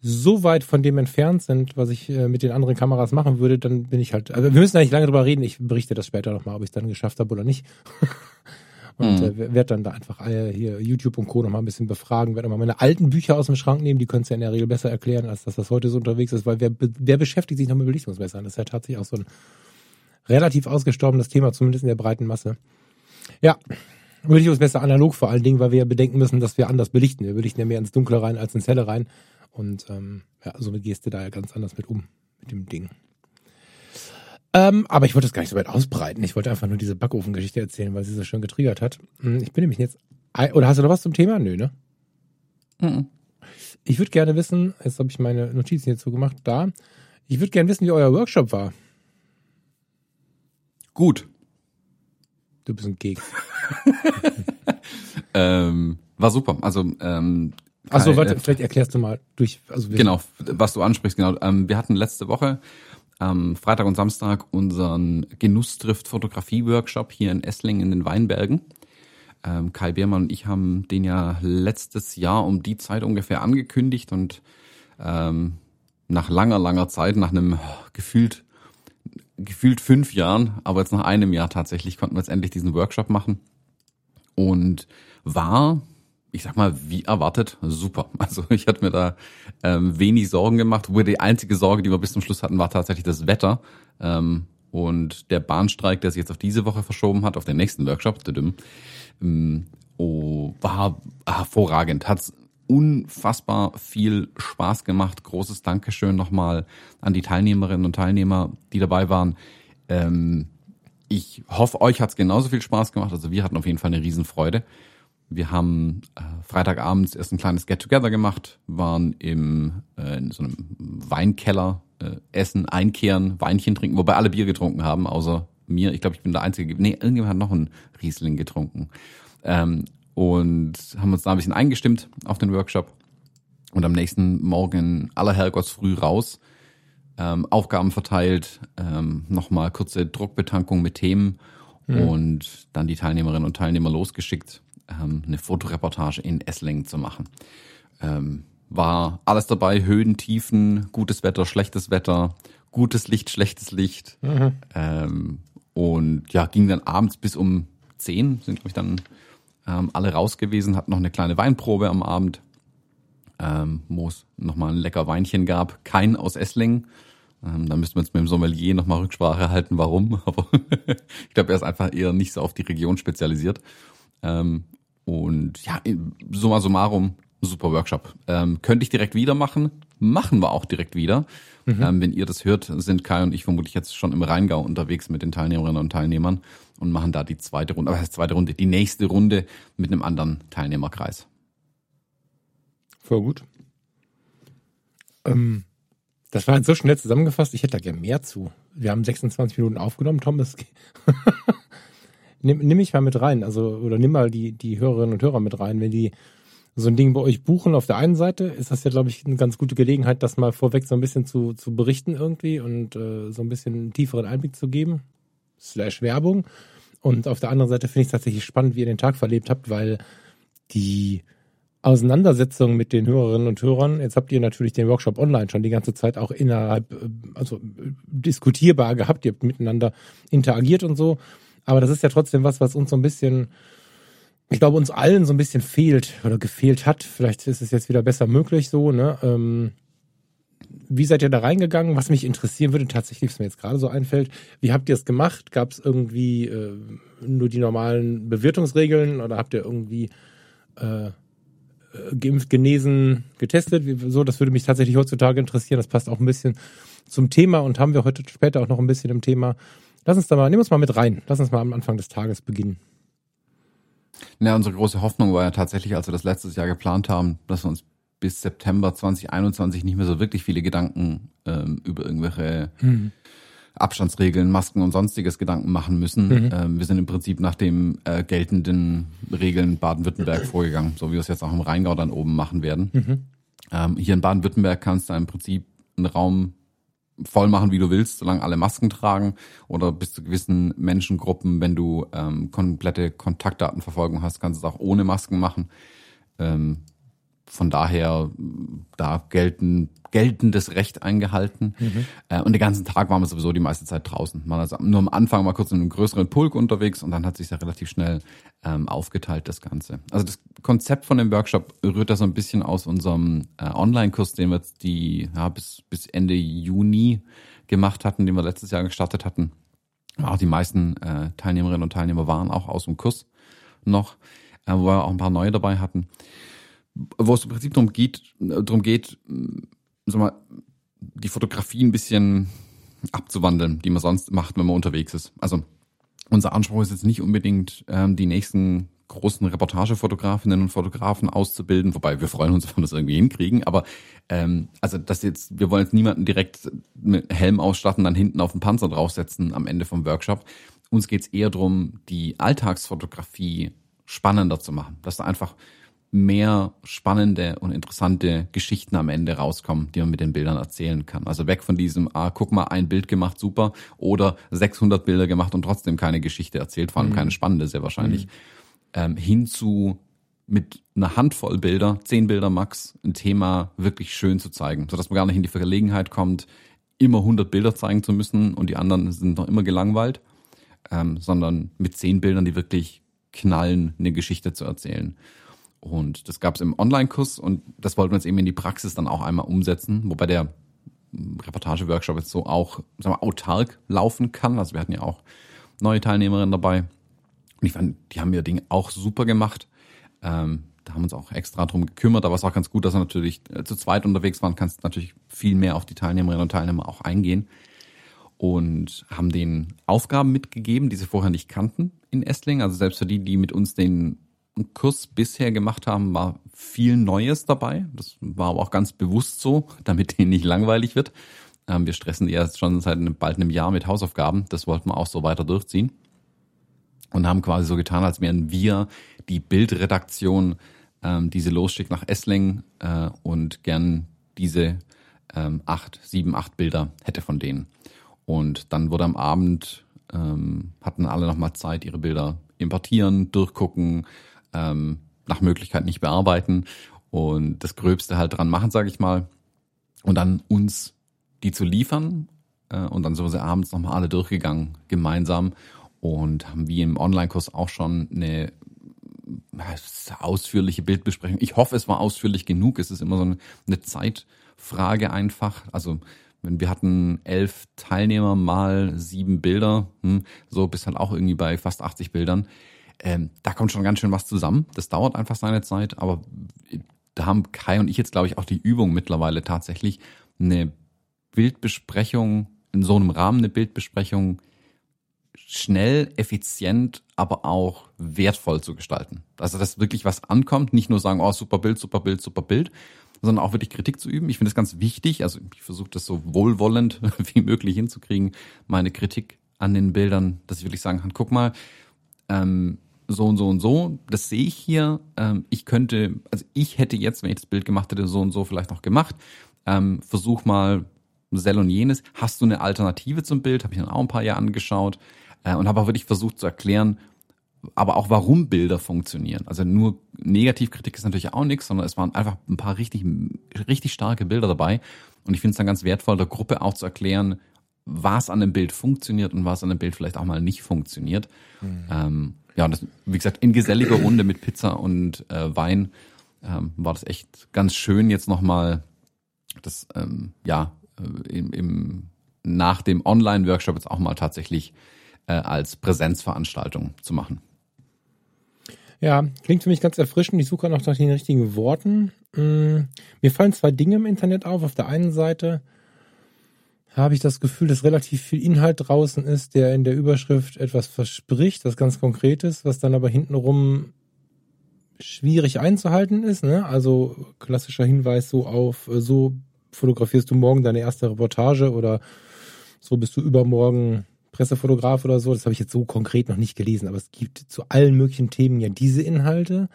so weit von dem entfernt sind, was ich äh, mit den anderen Kameras machen würde, dann bin ich halt. Also wir müssen eigentlich lange drüber reden. Ich berichte das später nochmal, ob ich es dann geschafft habe oder nicht. (laughs) und mhm. äh, werde dann da einfach äh, hier YouTube und Co. nochmal ein bisschen befragen, werde mal meine alten Bücher aus dem Schrank nehmen, die können es ja in der Regel besser erklären, als dass das heute so unterwegs ist, weil wer, wer beschäftigt sich noch mit Belichtungsmessern? Das ist ja tatsächlich auch so ein relativ ausgestorbenes Thema, zumindest in der breiten Masse. Ja, Belichtungsmesser analog vor allen Dingen, weil wir ja bedenken müssen, dass wir anders belichten. Wir belichten ja mehr ins Dunkle rein als ins Helle rein. Und ähm, ja, somit gehst du da ja ganz anders mit um, mit dem Ding. Ähm, aber ich wollte das gar nicht so weit ausbreiten. Ich wollte einfach nur diese Backofengeschichte erzählen, weil sie so schön getriggert hat. Hm, ich bin nämlich jetzt. Oder hast du noch was zum Thema? Nö, ne? Mhm. Ich würde gerne wissen, jetzt habe ich meine Notizen hierzu gemacht, da. Ich würde gerne wissen, wie euer Workshop war. Gut. Du bist ein Gegner. (laughs) ähm, war super. Also ähm, Achso, warte, vielleicht erklärst du mal durch. Also genau, was du ansprichst, genau. Ähm, wir hatten letzte Woche ähm, Freitag und Samstag unseren Genusstrift Fotografie-Workshop hier in Essling in den Weinbergen. Ähm, Kai Beermann und ich haben den ja letztes Jahr um die Zeit ungefähr angekündigt und ähm, nach langer, langer Zeit, nach einem gefühlt gefühlt fünf Jahren, aber jetzt nach einem Jahr tatsächlich konnten wir jetzt endlich diesen Workshop machen und war ich sag mal, wie erwartet, super. (laughs) Also ich hatte mir da ähm, wenig Sorgen gemacht. Wo die einzige Sorge, die wir bis zum Schluss hatten, war tatsächlich das Wetter. Ähm, und der Bahnstreik, der sich jetzt auf diese Woche verschoben hat, auf den nächsten Workshop, ähm, oh, war hervorragend. Hat unfassbar viel Spaß gemacht. Großes Dankeschön nochmal an die Teilnehmerinnen und Teilnehmer, die dabei waren. Ähm, ich hoffe, euch hat's genauso viel Spaß gemacht. Also wir hatten auf jeden Fall eine Riesenfreude. Wir haben äh, Freitagabends erst ein kleines Get-Together gemacht, waren im, äh, in so einem Weinkeller äh, essen, einkehren, Weinchen trinken, wobei alle Bier getrunken haben, außer mir. Ich glaube, ich bin der Einzige. Nee, irgendjemand hat noch einen Riesling getrunken. Ähm, und haben uns da ein bisschen eingestimmt auf den Workshop. Und am nächsten Morgen aller Herrgottsfrüh raus, ähm, Aufgaben verteilt, ähm, nochmal kurze Druckbetankung mit Themen mhm. und dann die Teilnehmerinnen und Teilnehmer losgeschickt, ähm, eine Fotoreportage in Esslingen zu machen. Ähm, war alles dabei, Höhen, Tiefen, gutes Wetter, schlechtes Wetter, gutes Licht, schlechtes Licht. Mhm. Ähm, und ja, ging dann abends bis um zehn, sind glaube ich dann ähm, alle raus gewesen, hatten noch eine kleine Weinprobe am Abend, ähm, wo es nochmal ein lecker Weinchen gab. Kein aus Esslingen. Ähm, da müssten wir jetzt mit dem Sommelier nochmal Rücksprache halten, warum. (laughs) Aber ich glaube, er ist einfach eher nicht so auf die Region spezialisiert. Ähm, und ja, summa summarum, super Workshop. Ähm, könnte ich direkt wieder machen, machen wir auch direkt wieder. Mhm. Ähm, wenn ihr das hört, sind Kai und ich vermutlich jetzt schon im Rheingau unterwegs mit den Teilnehmerinnen und Teilnehmern und machen da die zweite Runde, aber das zweite Runde, die nächste Runde mit einem anderen Teilnehmerkreis. Voll gut. Ähm, das war jetzt so schnell zusammengefasst, ich hätte da gerne mehr zu. Wir haben 26 Minuten aufgenommen, Thomas. (laughs) nimm, nimm mich mal mit rein, also, oder nimm mal die, die Hörerinnen und Hörer mit rein, wenn die so ein Ding bei euch buchen auf der einen Seite, ist das ja, glaube ich, eine ganz gute Gelegenheit, das mal vorweg so ein bisschen zu, zu berichten irgendwie und äh, so ein bisschen einen tieferen Einblick zu geben. Slash Werbung. Und auf der anderen Seite finde ich es tatsächlich spannend, wie ihr den Tag verlebt habt, weil die Auseinandersetzung mit den Hörerinnen und Hörern, jetzt habt ihr natürlich den Workshop online schon die ganze Zeit auch innerhalb, äh, also äh, diskutierbar gehabt, ihr habt miteinander interagiert und so. Aber das ist ja trotzdem was, was uns so ein bisschen ich glaube, uns allen so ein bisschen fehlt oder gefehlt hat. Vielleicht ist es jetzt wieder besser möglich so, ne? Ähm, wie seid ihr da reingegangen? Was mich interessieren würde, tatsächlich, was mir jetzt gerade so einfällt, wie habt ihr es gemacht? Gab es irgendwie äh, nur die normalen Bewirtungsregeln oder habt ihr irgendwie äh, geimpft, genesen, getestet? So, das würde mich tatsächlich heutzutage interessieren. Das passt auch ein bisschen zum Thema und haben wir heute später auch noch ein bisschen im Thema. Lass uns da mal, nehmen uns mal mit rein. Lass uns mal am Anfang des Tages beginnen. Na, unsere große Hoffnung war ja tatsächlich, als wir das letztes Jahr geplant haben, dass wir uns bis September 2021 nicht mehr so wirklich viele Gedanken ähm, über irgendwelche mhm. Abstandsregeln, Masken und sonstiges Gedanken machen müssen. Mhm. Ähm, wir sind im Prinzip nach den äh, geltenden Regeln Baden-Württemberg vorgegangen, so wie wir es jetzt auch im Rheingau dann oben machen werden. Mhm. Ähm, hier in Baden-Württemberg kannst du im Prinzip einen Raum voll machen, wie du willst, solange alle Masken tragen oder bis zu gewissen Menschengruppen, wenn du ähm, komplette Kontaktdatenverfolgung hast, kannst du es auch ohne Masken machen. Ähm, von daher, da gelten, geltendes Recht eingehalten. Mhm. Äh, und den ganzen Tag waren wir sowieso die meiste Zeit draußen. Man also nur am Anfang mal kurz in einem größeren Pulk unterwegs und dann hat sich ja relativ schnell ähm, aufgeteilt, das Ganze. Also das Konzept von dem Workshop rührt da so ein bisschen aus unserem äh, Online-Kurs, den wir jetzt die, ja, bis, bis Ende Juni gemacht hatten, den wir letztes Jahr gestartet hatten. Auch die meisten äh, Teilnehmerinnen und Teilnehmer waren auch aus dem Kurs noch, äh, wo wir auch ein paar neue dabei hatten wo es im Prinzip darum geht, darum geht, sag mal, die Fotografie ein bisschen abzuwandeln, die man sonst macht, wenn man unterwegs ist. Also unser Anspruch ist jetzt nicht unbedingt, ähm, die nächsten großen Reportagefotografinnen und Fotografen auszubilden, wobei wir freuen uns, (laughs) wenn wir das irgendwie hinkriegen, aber ähm, also das jetzt, wir wollen jetzt niemanden direkt mit Helm ausstatten, dann hinten auf den Panzer draufsetzen am Ende vom Workshop. Uns geht's eher drum, die Alltagsfotografie spannender zu machen, dass da einfach mehr spannende und interessante Geschichten am Ende rauskommen, die man mit den Bildern erzählen kann. Also weg von diesem, ah, guck mal, ein Bild gemacht, super, oder 600 Bilder gemacht und trotzdem keine Geschichte erzählt, vor allem mhm. keine spannende, sehr wahrscheinlich, mhm. ähm, hin zu mit einer Handvoll Bilder, zehn Bilder max, ein Thema wirklich schön zu zeigen, sodass man gar nicht in die Verlegenheit kommt, immer 100 Bilder zeigen zu müssen und die anderen sind noch immer gelangweilt, ähm, sondern mit zehn Bildern, die wirklich knallen, eine Geschichte zu erzählen. Und das gab es im Online-Kurs und das wollten wir jetzt eben in die Praxis dann auch einmal umsetzen, wobei der Reportage-Workshop jetzt so auch sagen wir, autark laufen kann. Also wir hatten ja auch neue Teilnehmerinnen dabei. Und ich fand, die haben ihr Ding auch super gemacht. Ähm, da haben wir uns auch extra drum gekümmert, aber es war ganz gut, dass wir natürlich äh, zu zweit unterwegs waren, kannst natürlich viel mehr auf die Teilnehmerinnen und Teilnehmer auch eingehen. Und haben denen Aufgaben mitgegeben, die sie vorher nicht kannten in Essling. Also selbst für die, die mit uns den Kurs bisher gemacht haben, war viel Neues dabei. Das war aber auch ganz bewusst so, (laughs) damit denen nicht langweilig wird. Ähm, wir stressen ja schon seit bald einem Jahr mit Hausaufgaben. Das wollten wir auch so weiter durchziehen. Und haben quasi so getan, als wären wir die Bildredaktion, ähm, diese losschickt nach Essling äh, und gern diese ähm, acht, sieben, acht Bilder hätte von denen. Und dann wurde am Abend, hatten alle nochmal Zeit, ihre Bilder importieren, durchgucken, ähm, nach Möglichkeit nicht bearbeiten und das Gröbste halt dran machen, sage ich mal. Und dann uns die zu liefern. Äh, und dann sind wir abends nochmal alle durchgegangen, gemeinsam. Und haben wie im Online-Kurs auch schon eine ausführliche Bildbesprechung. Ich hoffe, es war ausführlich genug. Es ist immer so eine, eine Zeitfrage einfach. Also wenn wir hatten elf Teilnehmer mal sieben Bilder, hm, so bis halt auch irgendwie bei fast 80 Bildern. Ähm, da kommt schon ganz schön was zusammen. Das dauert einfach seine Zeit, aber da haben Kai und ich jetzt, glaube ich, auch die Übung mittlerweile tatsächlich eine Bildbesprechung, in so einem Rahmen eine Bildbesprechung schnell, effizient, aber auch wertvoll zu gestalten. Also, dass wirklich was ankommt, nicht nur sagen, oh, super Bild, super Bild, super Bild, sondern auch wirklich Kritik zu üben. Ich finde das ganz wichtig. Also, ich versuche das so wohlwollend (laughs) wie möglich hinzukriegen, meine Kritik an den Bildern, dass ich wirklich sagen kann, guck mal, ähm, so und so und so, das sehe ich hier. Ähm, ich könnte, also ich hätte jetzt, wenn ich das Bild gemacht hätte, so und so vielleicht noch gemacht. Ähm, versuch mal Sell und jenes. Hast du eine Alternative zum Bild? Habe ich dann auch ein paar Jahre angeschaut äh, und habe auch wirklich versucht zu erklären, aber auch warum Bilder funktionieren. Also nur Negativkritik ist natürlich auch nichts, sondern es waren einfach ein paar richtig, richtig starke Bilder dabei. Und ich finde es dann ganz wertvoll, der Gruppe auch zu erklären, was an dem Bild funktioniert und was an dem Bild vielleicht auch mal nicht funktioniert. Mhm. Ähm, ja, das, wie gesagt, in geselliger Runde mit Pizza und äh, Wein ähm, war das echt ganz schön, jetzt nochmal das, ähm, ja, äh, im, im, nach dem Online-Workshop jetzt auch mal tatsächlich äh, als Präsenzveranstaltung zu machen. Ja, klingt für mich ganz erfrischend. Ich suche noch nach den richtigen Worten. Mm, mir fallen zwei Dinge im Internet auf. Auf der einen Seite habe ich das Gefühl, dass relativ viel Inhalt draußen ist, der in der Überschrift etwas verspricht, was ganz Konkretes, was dann aber hintenrum schwierig einzuhalten ist. Ne? Also klassischer Hinweis so auf, äh, so fotografierst du morgen deine erste Reportage oder so bist du übermorgen Pressefotograf oder so. Das habe ich jetzt so konkret noch nicht gelesen, aber es gibt zu allen möglichen Themen ja diese Inhalte,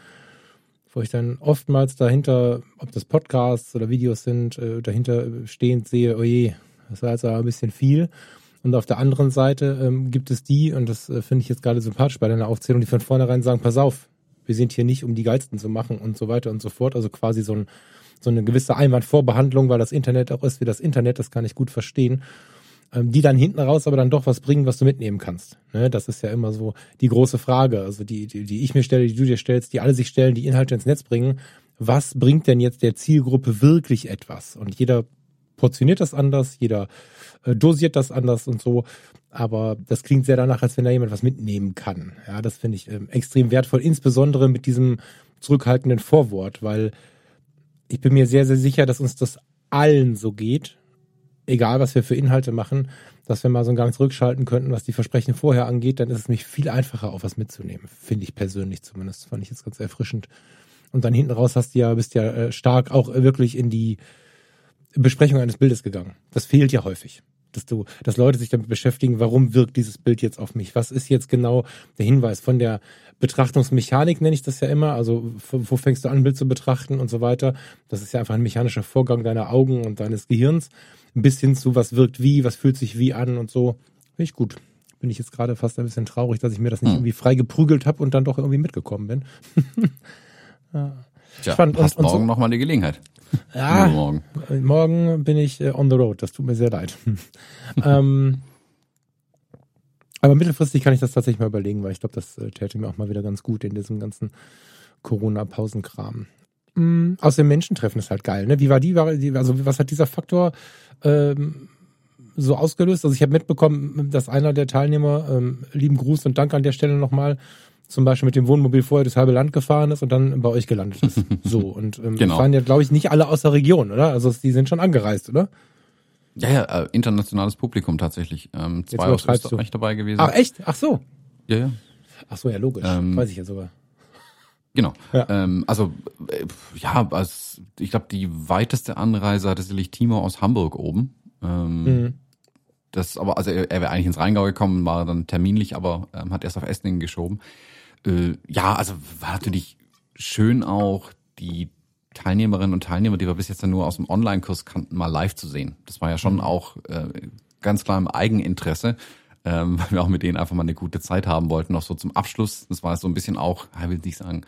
wo ich dann oftmals dahinter, ob das Podcasts oder Videos sind, äh, dahinter stehend sehe, oh je, das war jetzt aber ein bisschen viel. Und auf der anderen Seite ähm, gibt es die, und das äh, finde ich jetzt gerade sympathisch bei deiner Aufzählung, die von vornherein sagen, pass auf, wir sind hier nicht, um die Geilsten zu machen und so weiter und so fort. Also quasi so, ein, so eine gewisse Einwandvorbehandlung, weil das Internet auch ist wie das Internet, das kann ich gut verstehen. Ähm, die dann hinten raus aber dann doch was bringen, was du mitnehmen kannst. Ne? Das ist ja immer so die große Frage, also die, die, die ich mir stelle, die du dir stellst, die alle sich stellen, die Inhalte ins Netz bringen. Was bringt denn jetzt der Zielgruppe wirklich etwas? Und jeder portioniert das anders, jeder äh, dosiert das anders und so. Aber das klingt sehr danach, als wenn da jemand was mitnehmen kann. Ja, das finde ich ähm, extrem wertvoll, insbesondere mit diesem zurückhaltenden Vorwort, weil ich bin mir sehr, sehr sicher, dass uns das allen so geht, egal was wir für Inhalte machen, dass wir mal so einen Gang zurückschalten könnten, was die Versprechen vorher angeht, dann ist es mich viel einfacher, auch was mitzunehmen. Finde ich persönlich zumindest. Fand ich jetzt ganz erfrischend. Und dann hinten raus hast du ja, bist ja äh, stark auch wirklich in die Besprechung eines Bildes gegangen. Das fehlt ja häufig. Dass du, dass Leute sich damit beschäftigen, warum wirkt dieses Bild jetzt auf mich? Was ist jetzt genau der Hinweis von der Betrachtungsmechanik nenne ich das ja immer. Also, wo fängst du an, ein Bild zu betrachten und so weiter? Das ist ja einfach ein mechanischer Vorgang deiner Augen und deines Gehirns. Bis hin zu, was wirkt wie, was fühlt sich wie an und so. Finde ich gut. Bin ich jetzt gerade fast ein bisschen traurig, dass ich mir das nicht hm. irgendwie frei geprügelt habe und dann doch irgendwie mitgekommen bin. (laughs) ja. Tja, Spannend. hast und, morgen so, nochmal eine Gelegenheit. Ja, morgen. morgen bin ich äh, on the road. Das tut mir sehr leid. (laughs) ähm, aber mittelfristig kann ich das tatsächlich mal überlegen, weil ich glaube, das äh, täte mir auch mal wieder ganz gut in diesem ganzen Corona-Pausenkram. Mhm. Außerdem Menschentreffen ist halt geil. Ne? Wie war die, also was hat dieser Faktor ähm, so ausgelöst? Also ich habe mitbekommen, dass einer der Teilnehmer, ähm, lieben Gruß und Dank an der Stelle nochmal, zum Beispiel mit dem Wohnmobil vorher das halbe Land gefahren ist und dann bei euch gelandet ist. (laughs) So, und ähm, genau. fahren ja, glaube ich, nicht alle aus der Region, oder? Also die sind schon angereist, oder? Ja, ja, äh, internationales Publikum tatsächlich. Ähm, zwei aus Österreich du. dabei gewesen. Ach, echt? Ach so. Ja, ja. Ach so, ja, logisch. Ähm, Weiß ich ja sogar. Genau. Ja. Ähm, also, äh, ja, als, ich glaube, die weiteste Anreise hatte sicherlich Timo aus Hamburg oben. Ähm, mhm. Das aber, also er, er wäre eigentlich ins Rheingau gekommen, war dann terminlich, aber ähm, hat erst auf Esslingen geschoben. Äh, ja, also war natürlich schön auch die Teilnehmerinnen und Teilnehmer, die wir bis jetzt nur aus dem Online-Kurs kannten, mal live zu sehen. Das war ja schon mhm. auch äh, ganz klar im Eigeninteresse, ähm, (laughs) weil wir auch mit denen einfach mal eine gute Zeit haben wollten, auch so zum Abschluss. Das war so ein bisschen auch, ich will nicht sagen,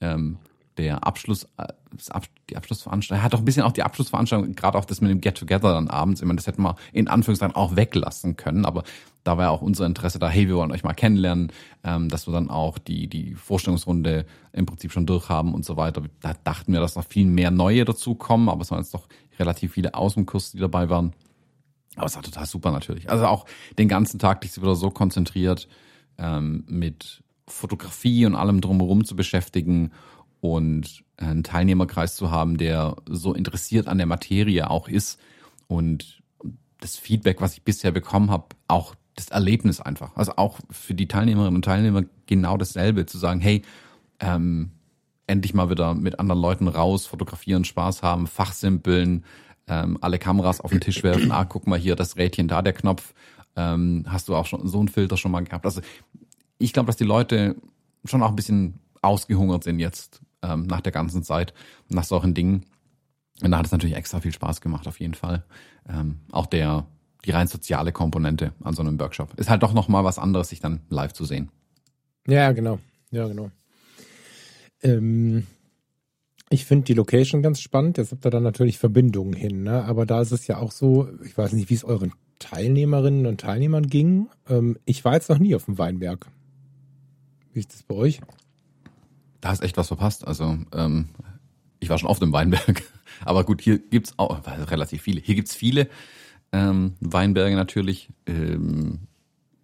ähm, der Abschluss, äh, die Abschlussveranstaltung, er hat doch ein bisschen auch die Abschlussveranstaltung, gerade auch das mit dem Get-Together dann abends, ich meine, das hätten wir in Anführungszeichen auch weglassen können, aber da war ja auch unser Interesse da, hey, wir wollen euch mal kennenlernen, ähm, dass wir dann auch die, die Vorstellungsrunde im Prinzip schon durchhaben und so weiter. Da dachten wir, dass noch viel mehr Neue dazukommen, aber es waren jetzt doch relativ viele Kurs, die dabei waren. Aber es war total super natürlich. Also auch den ganzen Tag dich wieder so konzentriert ähm, mit Fotografie und allem drumherum zu beschäftigen und einen Teilnehmerkreis zu haben, der so interessiert an der Materie auch ist und das Feedback, was ich bisher bekommen habe, auch das Erlebnis einfach. Also auch für die Teilnehmerinnen und Teilnehmer genau dasselbe, zu sagen, hey, ähm, endlich mal wieder mit anderen Leuten raus, fotografieren, Spaß haben, fachsimpeln, ähm, alle Kameras auf den Tisch werfen, ah, guck mal hier, das Rädchen da, der Knopf, ähm, hast du auch schon so einen Filter schon mal gehabt. Also ich glaube, dass die Leute schon auch ein bisschen ausgehungert sind jetzt ähm, nach der ganzen Zeit, nach solchen Dingen. Und da hat es natürlich extra viel Spaß gemacht, auf jeden Fall. Ähm, auch der, die rein soziale Komponente an so einem Workshop. Ist halt doch nochmal was anderes, sich dann live zu sehen. Ja, genau. Ja, genau. Ähm, ich finde die Location ganz spannend. Jetzt habt ihr da natürlich Verbindungen hin, ne? Aber da ist es ja auch so, ich weiß nicht, wie es euren Teilnehmerinnen und Teilnehmern ging. Ähm, ich war jetzt noch nie auf dem Weinberg. Wie ist das bei euch? Da hast echt was verpasst. Also ähm, ich war schon oft im Weinberg. (laughs) Aber gut, hier gibt's auch relativ viele. Hier gibt's viele ähm, Weinberge natürlich. Ähm,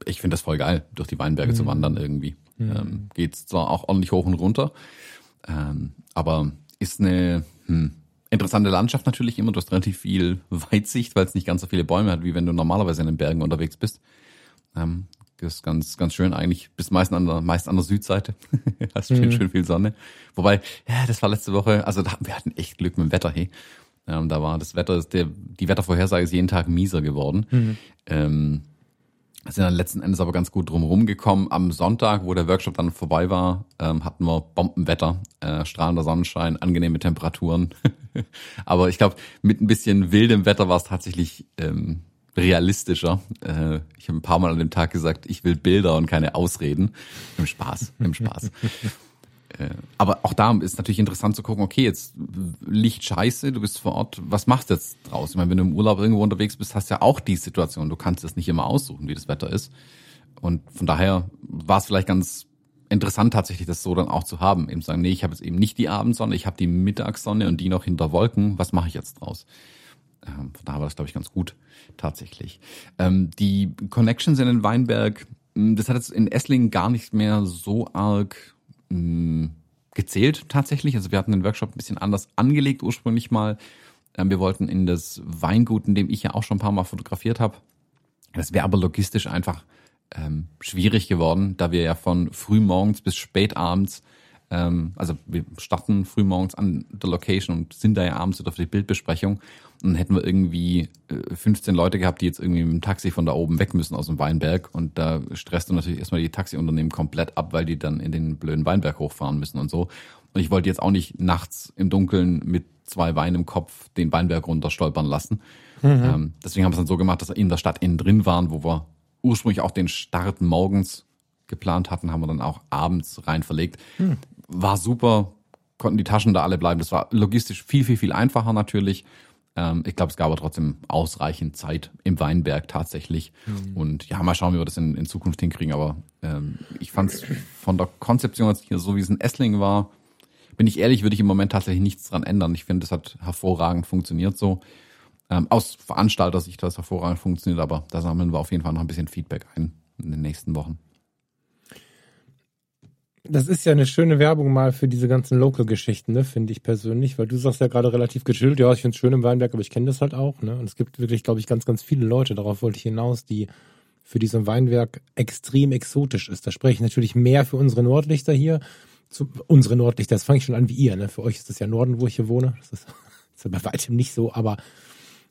ich finde das voll geil, durch die Weinberge mhm. zu wandern irgendwie. Mhm. Ähm, geht's zwar auch ordentlich hoch und runter, ähm, aber ist eine hm, interessante Landschaft natürlich immer. Du hast relativ viel (laughs) Weitsicht, weil es nicht ganz so viele Bäume hat, wie wenn du normalerweise in den Bergen unterwegs bist. Ähm, das ist ganz, ganz schön eigentlich. Bis meist an der, meist an der Südseite. (laughs) Hast schön, mhm. schön viel Sonne. Wobei, ja, das war letzte Woche, also da, wir hatten echt Glück mit dem Wetter, hey. Ähm, da war das Wetter, der, die Wettervorhersage ist jeden Tag mieser geworden. Mhm. Ähm, sind dann letzten Endes aber ganz gut drumherum gekommen. Am Sonntag, wo der Workshop dann vorbei war, ähm, hatten wir Bombenwetter, äh, strahlender Sonnenschein, angenehme Temperaturen. (laughs) aber ich glaube, mit ein bisschen wildem Wetter war es tatsächlich ähm, realistischer. Äh, ich habe ein paar Mal an dem Tag gesagt, ich will Bilder und keine Ausreden. Im Spaß, im Spaß. (laughs) Äh, aber auch da ist natürlich interessant zu gucken, okay, jetzt Licht scheiße, du bist vor Ort, was machst du jetzt draus? Ich meine, wenn du im Urlaub irgendwo unterwegs bist, hast du ja auch die Situation, du kannst es nicht immer aussuchen, wie das Wetter ist. Und von daher war es vielleicht ganz interessant tatsächlich, das so dann auch zu haben. Eben sagen, nee, ich habe jetzt eben nicht die Abendsonne, ich habe die Mittagssonne und die noch hinter Wolken, was mache ich jetzt draus? Ähm, von daher war das, glaube ich, ganz gut tatsächlich. Ähm, die Connections in den Weinberg, hm, das hat jetzt in Esslingen gar nicht mehr so arg mh, hm, gezählt tatsächlich. Also wir hatten den Workshop ein bisschen anders angelegt ursprünglich mal. Ähm, wir wollten in das Weingut, in dem ich ja auch schon ein paar Mal fotografiert habe. Das wäre aber logistisch einfach ähm, schwierig geworden, da wir ja von frühmorgens bis spätabends ähm, also wir starten frühmorgens an der Location und sind da ja abends wieder für die Bildbesprechung. Und dann hätten wir irgendwie 15 äh, Leute gehabt, die jetzt irgendwie mit dem Taxi von da oben weg müssen aus dem Weinberg. Und da stresst du natürlich erstmal die Taxiunternehmen komplett ab, weil die dann in den blöden Weinberg hochfahren müssen und so. Und ich wollte jetzt auch nicht nachts im Dunkeln mit zwei Weinen im Kopf den Weinberg runter stolpern lassen. Mhm. Ähm, deswegen haben wir es dann so gemacht, dass wir in der Stadt innen drin waren, wo wir ursprünglich auch den Start morgens geplant hatten, haben wir dann auch abends rein verlegt. Mhm war super, konnten die Taschen da alle bleiben. Das war logistisch viel, viel, viel einfacher natürlich. Ähm, ich glaube, es gab aber trotzdem ausreichend Zeit im Weinberg tatsächlich. Mhm. Und ja, mal schauen, wie wir das in, in Zukunft hinkriegen. Aber ähm, ich fand es von der Konzeption jetzt hier so, wie es in Essling war, bin ich ehrlich, würde ich im Moment tatsächlich nichts dran ändern. Ich finde, das hat hervorragend funktioniert so. Ähm, aus Veranstalter-Sicht hat es hervorragend funktioniert, aber da sammeln wir auf jeden Fall noch ein bisschen Feedback ein in den nächsten Wochen das ist ja eine schöne Werbung mal für diese ganzen Local-Geschichten, ne, finde ich persönlich, weil du sagst ja gerade relativ gechillt, ja, ich finde es schön im Weinberg, aber ich kenne das halt auch, ne? Und es gibt wirklich, glaube ich, ganz, ganz viele Leute, darauf wollte ich hinaus, die für diesen Weinberg extrem exotisch ist. Da spreche ich natürlich mehr für unsere Nordlichter hier. Zu, unsere Nordlichter, das fange ich schon an wie ihr, ne? Für euch ist das ja Norden, wo ich hier wohne. Das ist, das (laughs) ist bei weitem nicht so, aber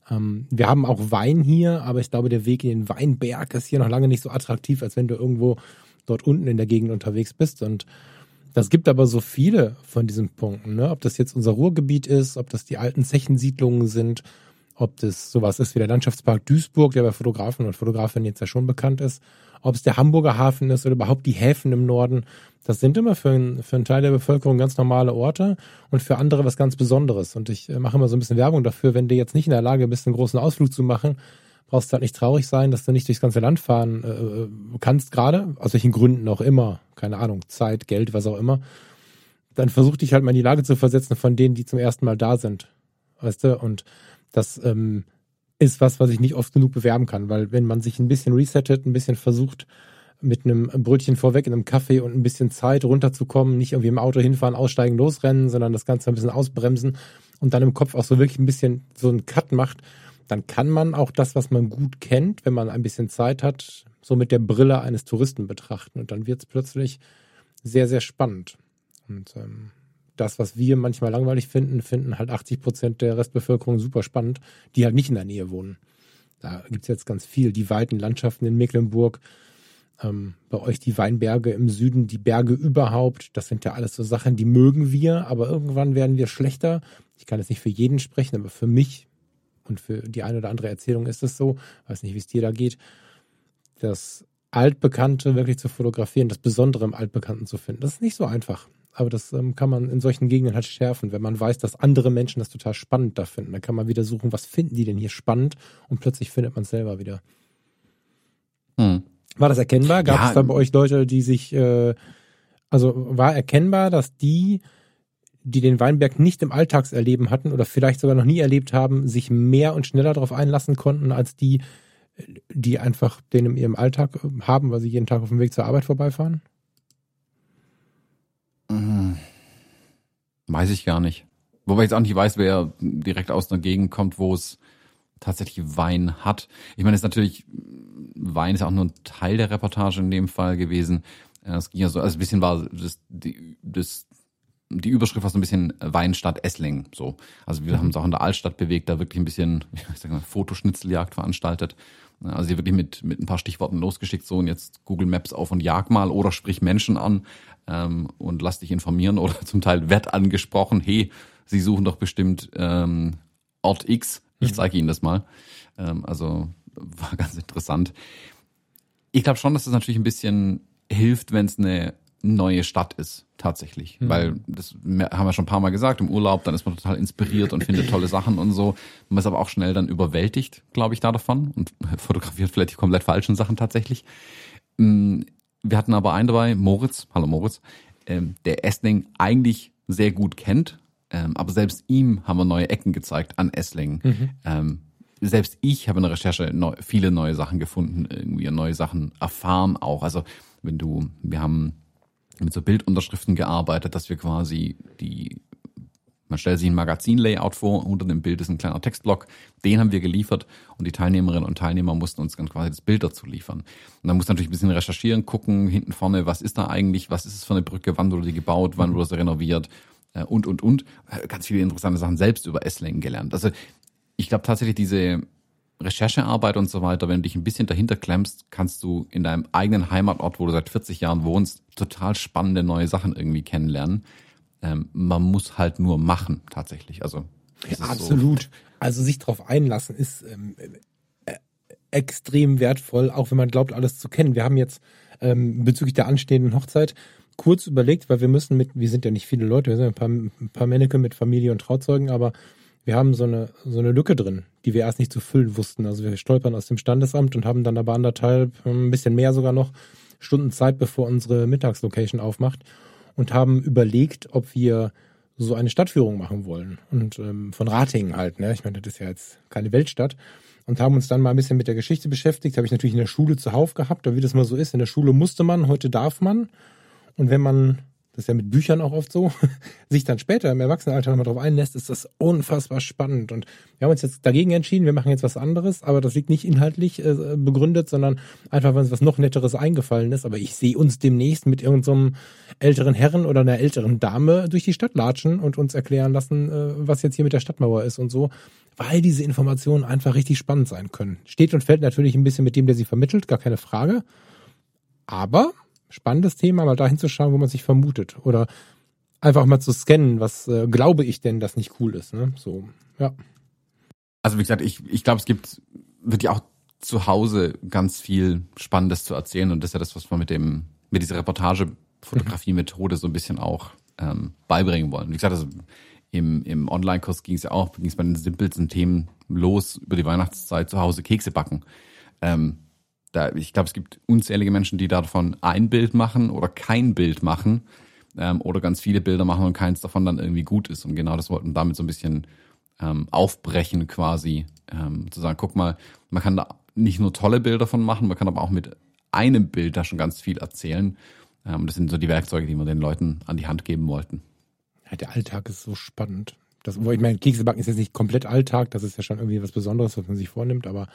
Ähm, wir haben auch Wein hier, aber ich glaube, der Weg in den Weinberg ist hier noch lange nicht so attraktiv, als wenn du irgendwo dort unten in der Gegend unterwegs bist. Und das gibt aber so viele von diesen Punkten. Ne? Ob das jetzt unser Ruhrgebiet ist, ob das die alten Zechensiedlungen sind, ob das sowas ist wie der Landschaftspark Duisburg, der bei Fotografen und Fotografinnen jetzt ja schon bekannt ist, ob es der Hamburger Hafen ist oder überhaupt die Häfen im Norden. Das sind immer für, ein, für einen Teil der Bevölkerung ganz normale Orte und für andere was ganz Besonderes. Und ich äh, mache immer so ein bisschen Werbung dafür, wenn du jetzt nicht in der Lage bist, einen großen Ausflug zu machen, brauchst du halt nicht traurig sein, dass du nicht durchs ganze Land fahren äh, kannst, gerade, aus welchen Gründen auch immer, keine Ahnung, Zeit, Geld, was auch immer. Dann versuch dich halt mal in die Lage zu versetzen von denen, die zum ersten Mal da sind. Weißt du? Und das ähm, ist was, was ich nicht oft genug bewerben kann, weil wenn man sich ein bisschen resettet, ein bisschen versucht, mit einem Brötchen vorweg in einem Kaffee und ein bisschen Zeit runterzukommen, nicht irgendwie im Auto hinfahren, aussteigen, losrennen, sondern das Ganze ein bisschen ausbremsen und dann im Kopf auch so wirklich ein bisschen so einen Cut macht, dann kann man auch das, was man gut kennt, wenn man ein bisschen Zeit hat, so mit der Brille eines Touristen betrachten. Und dann wird es plötzlich sehr, sehr spannend. Und ähm, das, was wir manchmal langweilig finden, finden halt 80 Prozent der Restbevölkerung super spannend, die halt nicht in der Nähe wohnen. Da gibt's jetzt ganz viel. Die weiten Landschaften in Mecklenburg, ähm, bei euch die Weinberge im Süden, die Berge überhaupt. Das sind ja alles so Sachen, die mögen wir, aber irgendwann werden wir schlechter. Ich kann jetzt nicht für jeden sprechen, aber für mich und für die eine oder andere Erzählung ist es so. Weiß nicht, wie es dir da geht. Das Altbekannte wirklich zu fotografieren, das Besondere im Altbekannten zu finden, das ist nicht so einfach. Aber das ähm, kann man in solchen Gegenden halt schärfen, wenn man weiß, dass andere Menschen das total spannend da finden. Dann kann man wieder suchen, was finden die denn hier spannend und plötzlich findet man es selber wieder. Hm. War das erkennbar? Gab ja, es da bei euch Leute, die sich, äh, also war erkennbar, dass die, die den Weinberg nicht im Alltagserleben hatten oder vielleicht sogar noch nie erlebt haben, sich mehr und schneller darauf einlassen konnten, als die, die einfach den in ihrem Alltag haben, weil sie jeden Tag auf dem Weg zur Arbeit vorbeifahren? Hm. Weiß ich gar nicht. Wobei ich jetzt auch nicht weiß, wer direkt aus einer Gegend kommt, wo es tatsächlich Wein hat. Ich meine, es ist natürlich, Wein ist auch nur ein Teil der Reportage in dem Fall gewesen. Es ging ja so, also ein bisschen war das, die, das, die Überschrift war so ein bisschen Weinstadt Essling, so. Also wir mhm. haben uns auch in der Altstadt bewegt, da wirklich ein bisschen, (laughs) ich sag mal, Fotoschnitzeljagd veranstaltet. Also die wirklich mit, mit ein paar Stichworten losgeschickt, so und jetzt Google Maps auf und jag mal oder sprich Menschen an ähm, und lass dich informieren oder (laughs) zum Teil wird angesprochen, hey, sie suchen doch bestimmt ähm, Ort X, ich mhm. zeige Ihnen das mal. Ähm, also (laughs) war ganz interessant. Ich glaube schon, dass das natürlich ein bisschen hilft, wenn es eine neue Stadt ist, tatsächlich. Mhm. Weil, das haben wir schon ein paar Mal gesagt, im Urlaub, dann ist man total inspiriert und findet tolle Sachen und so. Man ist aber auch schnell dann überwältigt, glaube ich, da davon und (laughs) fotografiert vielleicht die komplett falschen Sachen tatsächlich. Mm, wir hatten aber einen dabei, Moritz, hallo Moritz, ähm, der Essling eigentlich sehr gut kennt, ähm, aber selbst ihm haben wir neue Ecken gezeigt an Essling. Mhm. Ähm, selbst ich habe in der Recherche neu, viele neue Sachen gefunden, irgendwie neue Sachen erfahren auch. Also wenn du, wir haben mit so Bildunterschriften gearbeitet, dass wir quasi die man stellt sich ein Magazin-Layout vor, unter dem Bild ist ein kleiner Textblock, den haben wir geliefert und die Teilnehmerinnen und Teilnehmer mussten uns dann quasi das Bild dazu liefern. Und dann muss natürlich ein bisschen recherchieren, gucken, hinten vorne, was ist da eigentlich, was ist es für eine Brücke, wann wurde die gebaut, wann wurde sie renoviert äh, und, und, und. Äh, ganz viele interessante Sachen selbst über Esslingen gelernt. Also ich glaube tatsächlich diese Recherchearbeit und so weiter, wenn du dich ein bisschen dahinter klemmst, kannst du in deinem eigenen Heimatort, wo du seit 40 Jahren wohnst, total spannende neue Sachen irgendwie kennenlernen ähm, man muss halt nur machen, tatsächlich. Also ja, absolut. So. Also sich darauf einlassen ist ähm, äh, extrem wertvoll, auch wenn man glaubt, alles zu kennen. Wir haben jetzt ähm, bezüglich der anstehenden Hochzeit kurz überlegt, weil wir müssen mit, wir sind ja nicht viele Leute, wir sind ein paar, ein paar Männchen mit Familie und Trauzeugen, aber wir haben so eine, so eine Lücke drin, die wir erst nicht zu füllen wussten. Also wir stolpern aus dem Standesamt und haben dann aber anderthalb, ein bisschen mehr sogar noch, Stunden Zeit, bevor unsere Mittagslocation aufmacht und haben überlegt, ob wir so eine Stadtführung machen wollen. Und ähm, von Ratingen halt, ne? Ich meine, das ist ja jetzt keine Weltstadt. Und haben uns dann mal ein bisschen mit der Geschichte beschäftigt. Habe ich natürlich in der Schule zuhauf gehabt, aber wie das mal so ist, in der Schule musste man, heute darf man. Und wenn man das ist ja mit Büchern auch oft so, (laughs) sich dann später im Erwachsenenalter nochmal drauf einlässt, ist das unfassbar spannend. Und wir haben uns jetzt dagegen entschieden, wir machen jetzt was anderes, aber das liegt nicht inhaltlich äh, begründet, sondern einfach, weil uns was noch Netteres eingefallen ist. Aber ich sehe uns demnächst mit irgendeinem so älteren Herren oder einer älteren Dame durch die Stadt latschen und uns erklären lassen, äh, was jetzt hier mit der Stadtmauer ist und so, weil diese Informationen einfach richtig spannend sein können. Steht und fällt natürlich ein bisschen mit dem, der sie vermittelt, gar keine Frage. Aber spannendes Thema, mal dahin zu schauen, wo man sich vermutet. Oder einfach mal zu scannen, was äh, glaube ich denn, dass nicht cool ist. Ne? So, ja. Also wie gesagt, ich, ich glaube, es gibt, wird ja auch zu Hause ganz viel Spannendes zu erzählen und das ist ja das, was wir mit dem, mit dieser Reportage-Fotografie-Methode so ein bisschen auch ähm, beibringen wollen. Wie gesagt, also im, im Online-Kurs ging es ja auch, ging es bei den simpelsten Themen los über die Weihnachtszeit zu Hause Kekse backen. Ähm, da, ich glaube, es gibt unzählige Menschen, die davon ein Bild machen oder kein Bild machen ähm, oder ganz viele Bilder machen und keins davon dann irgendwie gut ist. Und genau das wollten damit so ein bisschen ähm, aufbrechen quasi, ähm, zu sagen, guck mal, man kann da nicht nur tolle Bilder von machen, man kann aber auch mit einem Bild da schon ganz viel erzählen. Ähm, das sind so die Werkzeuge, die wir den Leuten an die Hand geben wollten. Ja, der Alltag ist so spannend. Das, ich meine, Keksebacken ist jetzt nicht komplett Alltag, das ist ja schon irgendwie was Besonderes, was man sich vornimmt, aber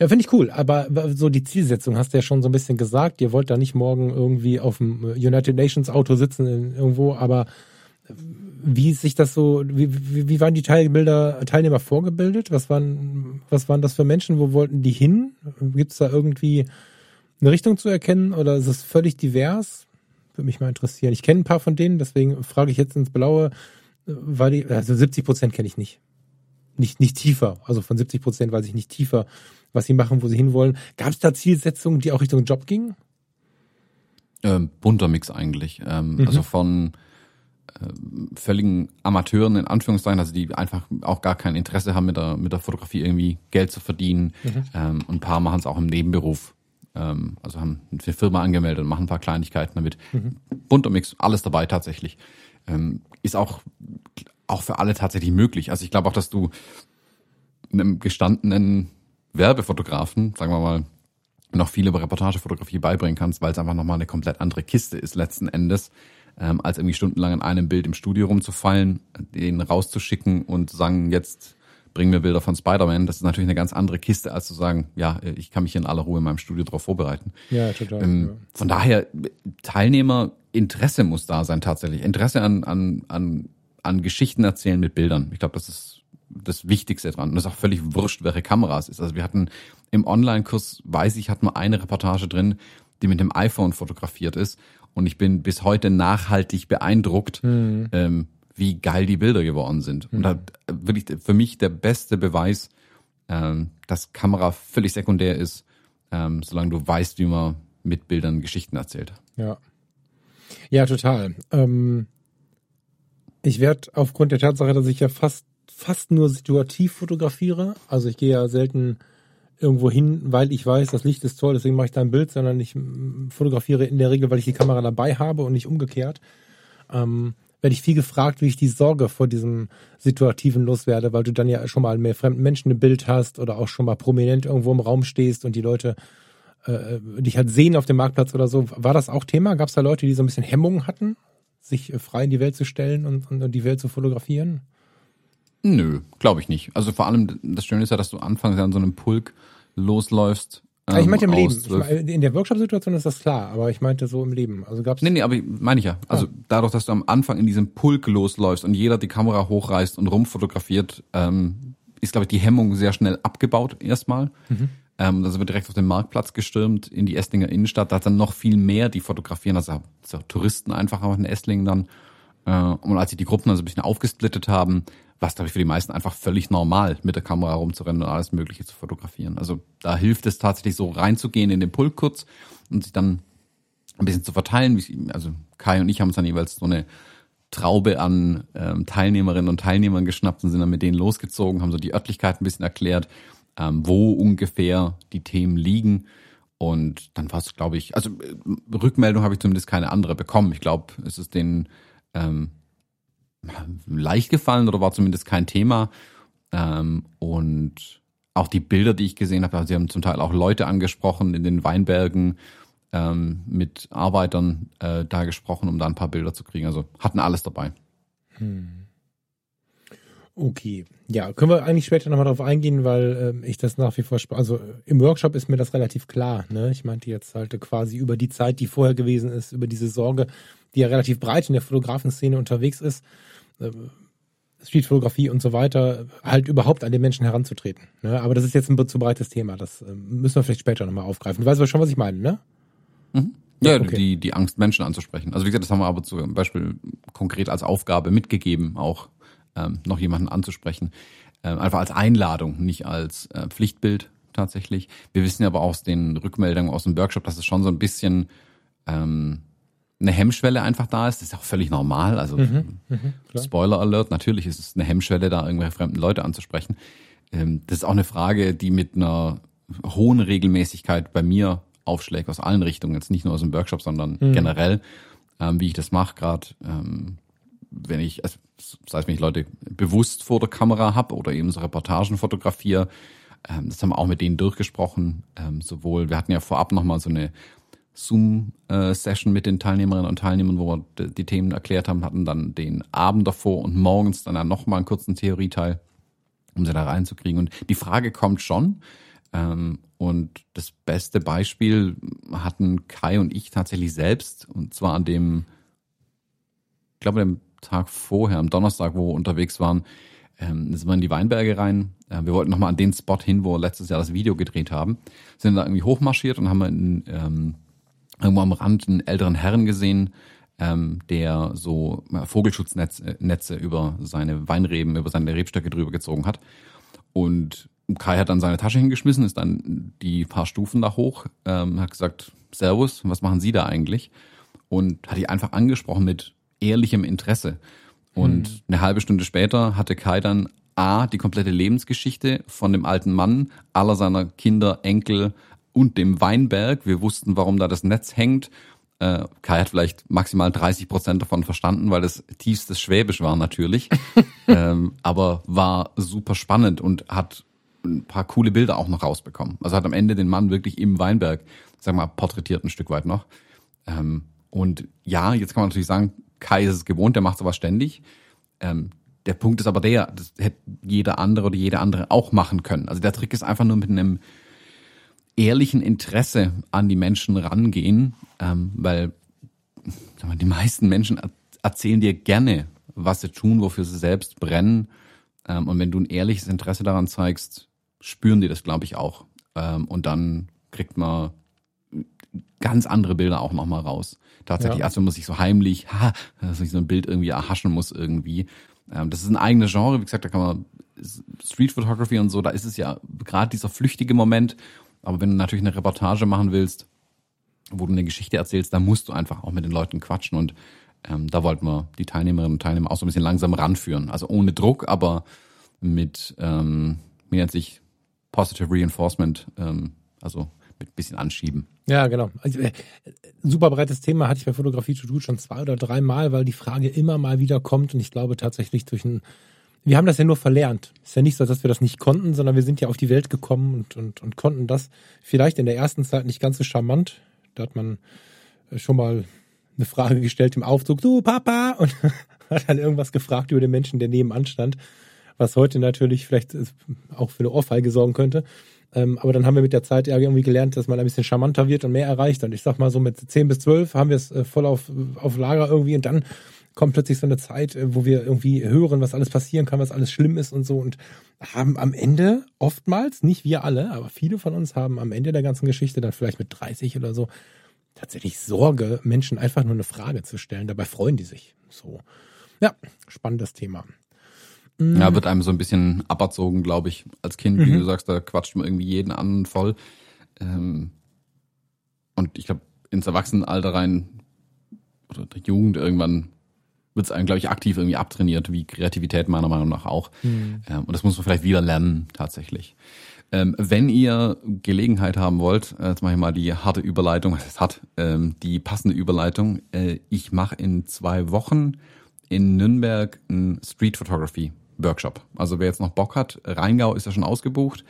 ja, finde ich cool. Aber so die Zielsetzung hast du ja schon so ein bisschen gesagt. Ihr wollt da nicht morgen irgendwie auf dem United Nations Auto sitzen irgendwo, aber wie sich das so, wie, wie, wie waren die Teilbilder, Teilnehmer vorgebildet? Was waren, was waren das für Menschen? Wo wollten die hin? Gibt es da irgendwie eine Richtung zu erkennen oder ist es völlig divers? Würde mich mal interessieren. Ich kenne ein paar von denen, deswegen frage ich jetzt ins Blaue, war die, also 70 Prozent kenne ich nicht. Nicht, nicht tiefer. Also von 70 Prozent weiß ich nicht tiefer, was sie machen, wo sie hinwollen. Gab es da Zielsetzungen, die auch Richtung Job gingen? Ähm, bunter Mix eigentlich. Ähm, mhm. Also von äh, völligen Amateuren in Anführungszeichen, also die einfach auch gar kein Interesse haben, mit der, mit der Fotografie irgendwie Geld zu verdienen. Mhm. Ähm, und ein paar machen es auch im Nebenberuf. Ähm, also haben eine Firma angemeldet und machen ein paar Kleinigkeiten damit. Mhm. Bunter Mix, alles dabei tatsächlich. Ähm, ist auch, auch für alle tatsächlich möglich. Also ich glaube auch, dass du einem gestandenen Werbefotografen, sagen wir mal, noch viel über Reportagefotografie beibringen kannst, weil es einfach nochmal eine komplett andere Kiste ist letzten Endes, ähm, als irgendwie stundenlang in einem Bild im Studio rumzufallen, den rauszuschicken und zu sagen, jetzt bring mir Bilder von Spider-Man. Das ist natürlich eine ganz andere Kiste, als zu sagen, ja, ich kann mich in aller Ruhe in meinem Studio darauf vorbereiten. Ja, total. Ähm, ja. Von daher, Teilnehmer, Interesse muss da sein tatsächlich. Interesse an, an, an, an Geschichten erzählen mit Bildern. Ich glaube, das ist das Wichtigste dran. Und das ist auch völlig wurscht, welche Kamera es ist. Also wir hatten im Online-Kurs, weiß ich, hatten wir eine Reportage drin, die mit dem iPhone fotografiert ist. Und ich bin bis heute nachhaltig beeindruckt, mhm. ähm, wie geil die Bilder geworden sind. Mhm. Und da wirklich für mich der beste Beweis, ähm, dass Kamera völlig sekundär ist, ähm, solange du weißt, wie man mit Bildern Geschichten erzählt. Ja. Ja, total. Ähm, ich werde aufgrund der Tatsache, dass ich ja fast fast nur situativ fotografiere. Also ich gehe ja selten irgendwo hin, weil ich weiß, das Licht ist toll, deswegen mache ich da ein Bild, sondern ich mm, fotografiere in der Regel, weil ich die Kamera dabei habe und nicht umgekehrt. Ähm, werde ich viel gefragt, wie ich die Sorge vor diesem Situativen loswerde, weil du dann ja schon mal mehr fremden Menschen im Bild hast oder auch schon mal prominent irgendwo im Raum stehst und die Leute äh, dich halt sehen auf dem Marktplatz oder so. War das auch Thema? Gab es da Leute, die so ein bisschen Hemmungen hatten, sich äh, frei in die Welt zu stellen und, und die Welt zu fotografieren? Nö, glaube ich nicht. Also vor allem, das Schöne ist ja, dass du anfangs an so einem Pulk losläufst. Ähm, ich meinte im Leben. Ich meine, in der Workshop-Situation ist das klar, aber ich meinte so im Leben. Also gab's nee, nee, aber meine ich ja. Also ah. dadurch, dass du am Anfang in diesem Pulk losläufst und jeder die Kamera hochreißt und rumfotografiert, ähm, ist, glaube ich, die Hemmung sehr schnell abgebaut erstmal. Mhm. Ähm, also wird direkt auf den Marktplatz gestürmt, in die Esslinger Innenstadt. Da hat dann noch viel mehr, die fotografieren, also so Touristen einfach auch in Esslingen dann. Äh, und als sich die Gruppen dann so ein bisschen aufgesplittet haben, was glaube ich für die meisten einfach völlig normal, mit der Kamera rumzurennen und alles Mögliche zu fotografieren. Also da hilft es tatsächlich so reinzugehen in den Pulk kurz und sich dann ein bisschen zu verteilen. Also Kai und ich haben uns dann jeweils so eine Traube an ähm, Teilnehmerinnen und Teilnehmern geschnappt und sind dann mit denen losgezogen, haben so die Örtlichkeit ein bisschen erklärt, ähm, wo ungefähr die Themen liegen. Und dann war es, glaube ich, also äh, Rückmeldung habe ich zumindest keine andere bekommen. Ich glaube, es ist den ähm, leicht gefallen oder war zumindest kein Thema. Ähm, und auch die Bilder, die ich gesehen habe, also sie haben zum Teil auch Leute angesprochen in den Weinbergen, ähm, mit Arbeitern äh, da gesprochen, um da ein paar Bilder zu kriegen. Also hatten alles dabei. Hm. Okay, ja, können wir eigentlich später nochmal drauf eingehen, weil äh, ich das nach wie vor, also im Workshop ist mir das relativ klar. Ne? Ich meinte jetzt halt quasi über die Zeit, die vorher gewesen ist, über diese Sorge, die ja relativ breit in der Fotografenszene unterwegs ist, äh, Streetfotografie und so weiter, halt überhaupt an den Menschen heranzutreten. Ne? Aber das ist jetzt ein zu breites Thema, das äh, müssen wir vielleicht später nochmal aufgreifen. Du weißt aber schon, was ich meine, ne? Mhm. Ja, okay. die, die Angst, Menschen anzusprechen. Also wie gesagt, das haben wir aber zum Beispiel konkret als Aufgabe mitgegeben, auch ähm, noch jemanden anzusprechen. Ähm, einfach als Einladung, nicht als äh, Pflichtbild tatsächlich. Wir wissen aber aus den Rückmeldungen aus dem Workshop, dass es schon so ein bisschen ähm, eine Hemmschwelle einfach da ist. Das ist auch völlig normal. Also mhm, mhm Spoiler Alert, natürlich ist es eine Hemmschwelle, da irgendwelche fremden Leute anzusprechen. Ähm, das ist auch eine Frage, die mit einer hohen Regelmäßigkeit bei mir aufschlägt aus allen Richtungen, jetzt nicht nur aus dem Workshop, sondern mhm. generell, ähm, wie ich das mache, gerade ähm, wenn ich, also, sei es wenn ich Leute bewusst vor der Kamera habe oder eben so Reportagen fotografiere, ähm, das haben wir auch mit denen durchgesprochen. Ähm, sowohl, wir hatten ja vorab nochmal so eine Zoom-Session mit den Teilnehmerinnen und Teilnehmern, wo wir die Themen erklärt haben, hatten dann den Abend davor und morgens dann, dann nochmal einen kurzen Theorieteil, um sie da reinzukriegen. Und die Frage kommt schon. Ähm, und das beste Beispiel hatten Kai und ich tatsächlich selbst, und zwar an dem, ich glaube, dem Tag vorher, am Donnerstag, wo wir unterwegs waren, ähm, sind wir in die Weinberge rein. Äh, wir wollten nochmal an den Spot hin, wo wir letztes Jahr das Video gedreht haben. Sind da irgendwie hochmarschiert und haben in, ähm, irgendwo am Rand einen älteren Herrn gesehen, ähm, der so Vogelschutznetze Netze über seine Weinreben, über seine Rebstöcke drüber gezogen hat. Und Kai hat dann seine Tasche hingeschmissen, ist dann die paar Stufen da hoch, ähm, hat gesagt, Servus, was machen Sie da eigentlich? Und hat die einfach angesprochen mit ehrlichem Interesse. Und mhm. eine halbe Stunde später hatte Kai dann A, die komplette Lebensgeschichte von dem alten Mann, aller seiner Kinder, Enkel und dem Weinberg. Wir wussten, warum da das Netz hängt. Äh, Kai hat vielleicht maximal 30 Prozent davon verstanden, weil es tiefstes Schwäbisch war natürlich. (laughs) ähm, aber war super spannend und hat ein paar coole Bilder auch noch rausbekommen. Also hat am Ende den Mann wirklich im Weinberg, sag mal, porträtiert ein Stück weit noch. Ähm, und ja, jetzt kann man natürlich sagen, Kai ist es gewohnt, der macht sowas ständig. Ähm, der Punkt ist aber der, das hätte jeder andere oder jede andere auch machen können. Also der Trick ist einfach nur mit einem ehrlichen Interesse an die Menschen rangehen, ähm, weil mal, die meisten Menschen erzählen dir gerne, was sie tun, wofür sie selbst brennen. Ähm, und wenn du ein ehrliches Interesse daran zeigst, spüren die das, glaube ich, auch. Ähm, und dann kriegt man ganz andere Bilder auch nochmal raus. Tatsächlich, ja. als wenn man sich so heimlich, (laughs) ha, dass ich so ein Bild irgendwie erhaschen muss irgendwie. Ähm, das ist ein eigenes Genre, wie gesagt, da kann man Street Photography und so, da ist es ja gerade dieser flüchtige Moment. Aber wenn du natürlich eine Reportage machen willst, wo du eine Geschichte erzählst, dann musst du einfach auch mit den Leuten quatschen und ähm, da wollten wir die Teilnehmerinnen und Teilnehmer auch so ein bisschen langsam ranführen. Also ohne Druck, aber mit, ähm, wie nennt sich Positive Reinforcement, ähm, also mit ein bisschen anschieben. Ja, genau. Also, äh, super breites Thema hatte ich bei Fotografie to do schon zwei oder drei Mal, weil die Frage immer mal wieder kommt und ich glaube tatsächlich durch ein wir haben das ja nur verlernt. Ist ja nicht so, dass wir das nicht konnten, sondern wir sind ja auf die Welt gekommen und, und, und konnten das vielleicht in der ersten Zeit nicht ganz so charmant. Da hat man äh, schon mal eine Frage gestellt im Aufzug, du Papa, (laughs) und hat dann irgendwas gefragt über den Menschen, der nebenan stand, was heute natürlich vielleicht äh, auch für eine Ohrfeige sorgen könnte. Ähm, aber dann haben wir mit der Zeit ja irgendwie gelernt, dass man ein bisschen charmanter wird und mehr erreicht. Und ich sag mal so mit 10 bis 12 haben wir es äh, voll auf, auf Lager irgendwie und dann kommt plötzlich so eine Zeit, äh, wo wir irgendwie hören, was alles passieren kann, was alles schlimm ist und so und haben am Ende oftmals, nicht wir alle, aber viele von uns haben am Ende der ganzen Geschichte dann vielleicht mit 30 oder so tatsächlich Sorge, Menschen einfach nur eine Frage zu stellen. Dabei freuen die sich. So. Ja, spannendes Thema. Ja, wird einem so ein bisschen aberzogen, glaube ich, als Kind, wie mhm. du sagst, da quatscht man irgendwie jeden anderen voll. Ähm, und ich glaube, ins Erwachsenenalter rein oder der Jugend irgendwann wird es einem, glaube ich, aktiv irgendwie abtrainiert, wie Kreativität meiner Meinung nach auch. Mhm. Ähm, und das muss man vielleicht wieder lernen, tatsächlich. Ähm, wenn ihr Gelegenheit haben wollt, äh, jetzt mache ich mal die harte Überleitung, was es hat, ähm, die passende Überleitung. Äh, ich mache in zwei Wochen in Nürnberg ein Street Photography Workshop. Also wer jetzt noch Bock hat, Rheingau ist ja schon ausgebucht,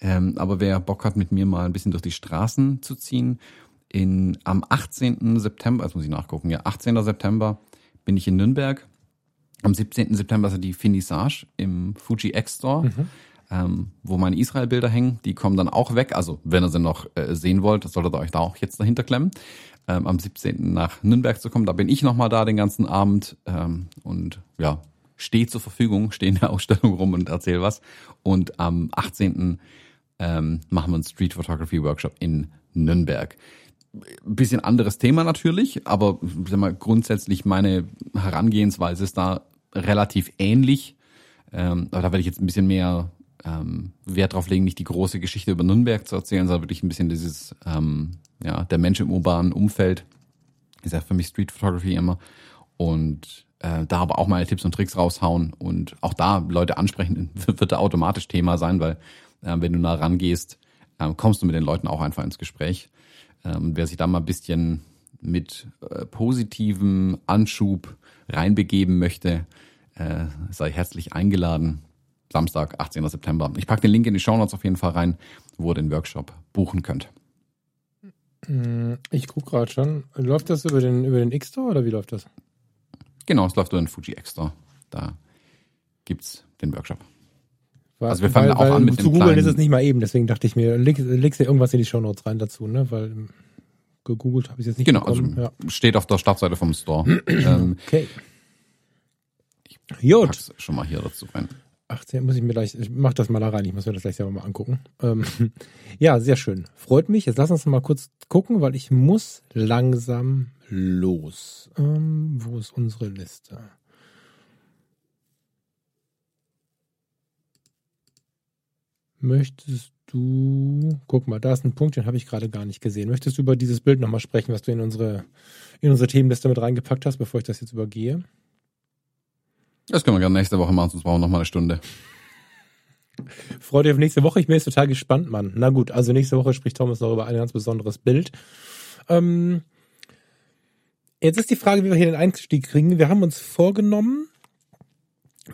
ähm, aber wer Bock hat, mit mir mal ein bisschen durch die Straßen zu ziehen, In, am 18. September, jetzt muss ich nachgucken, ja, 18. September bin ich in Nürnberg. Am 17. September ist die Finissage im Fuji X Store, mhm. ähm, wo meine Israel-Bilder hängen. Die kommen dann auch weg. Also, wenn ihr sie noch äh, sehen wollt, solltet ihr euch da auch jetzt dahinter klemmen. Ähm, am 17. nach Nürnberg zu kommen. Da bin ich nochmal da den ganzen Abend. Ähm, und ja, stehe zur Verfügung, stehe in der Ausstellung rum und erzähle was. Und am 18. Ähm, machen wir einen Street Photography Workshop in Nürnberg. Bisschen anderes Thema natürlich, aber sag mal, grundsätzlich meine Herangehensweise ist da relativ ähnlich. Ähm, aber da werde ich jetzt ein bisschen mehr ähm, Wert drauf legen, nicht die große Geschichte über Nürnberg zu erzählen, sondern wirklich ein bisschen dieses, ähm, ja, der Mensch im urbanen Umfeld. Ist ja für mich Street Photography immer. Und äh, da aber auch meine Tipps und Tricks raushauen und auch da Leute ansprechen, (laughs) wird da automatisch Thema sein, weil äh, wenn du nah rangehst, äh, kommst du mit den Leuten auch einfach ins Gespräch. Ähm, wer sich da mal ein bisschen mit äh, positivem Anschub reinbegeben möchte, äh, sei herzlich eingeladen. Samstag, 18. September. Ich packe den Link in die Show Notes auf jeden Fall rein, wo ihr den Workshop buchen könnt. Mm, ich gucke gerade schon. Läuft das über den, über den X-Store oder wie läuft das? Genau, es läuft über den Fuji X-Store. Da gibt's den Workshop. War, also wir fangen weil, auch weil an mit Zu googeln ist es nicht mal eben, deswegen dachte ich mir, legst, legst du irgendwas in die Show Notes rein dazu, ne? Weil gegoogelt habe ich jetzt nicht Genau, bekommen. also ja. steht auf der Startseite vom Store. ähm, (clears throat) okay. Ich Gut. schon mal hier dazu rein. 18 muss ich mir gleich, ich mach das mal da rein, ich muss mir das gleich selber mal angucken. Ähm, (laughs) ja, sehr schön. Freut mich. Jetzt lass uns mal kurz gucken, weil ich muss langsam los. Ähm, wo ist unsere Liste? Möchtest du, guck mal, da ist ein Punkt, den habe ich gerade gar nicht gesehen. Möchtest du über dieses Bild nochmal sprechen, was du in unsere, in unsere Themenliste mit reingepackt hast, bevor ich das jetzt übergehe? Das können wir gerne nächste Woche machen, sonst brauchen wir noch mal eine Stunde. Freut ihr auf nächste Woche? Ich bin jetzt total gespannt, Mann. Na gut, also nächste Woche spricht Thomas noch über ein ganz besonderes Bild. Ähm, jetzt ist die Frage, wie wir hier den Einstieg kriegen. Wir haben uns vorgenommen,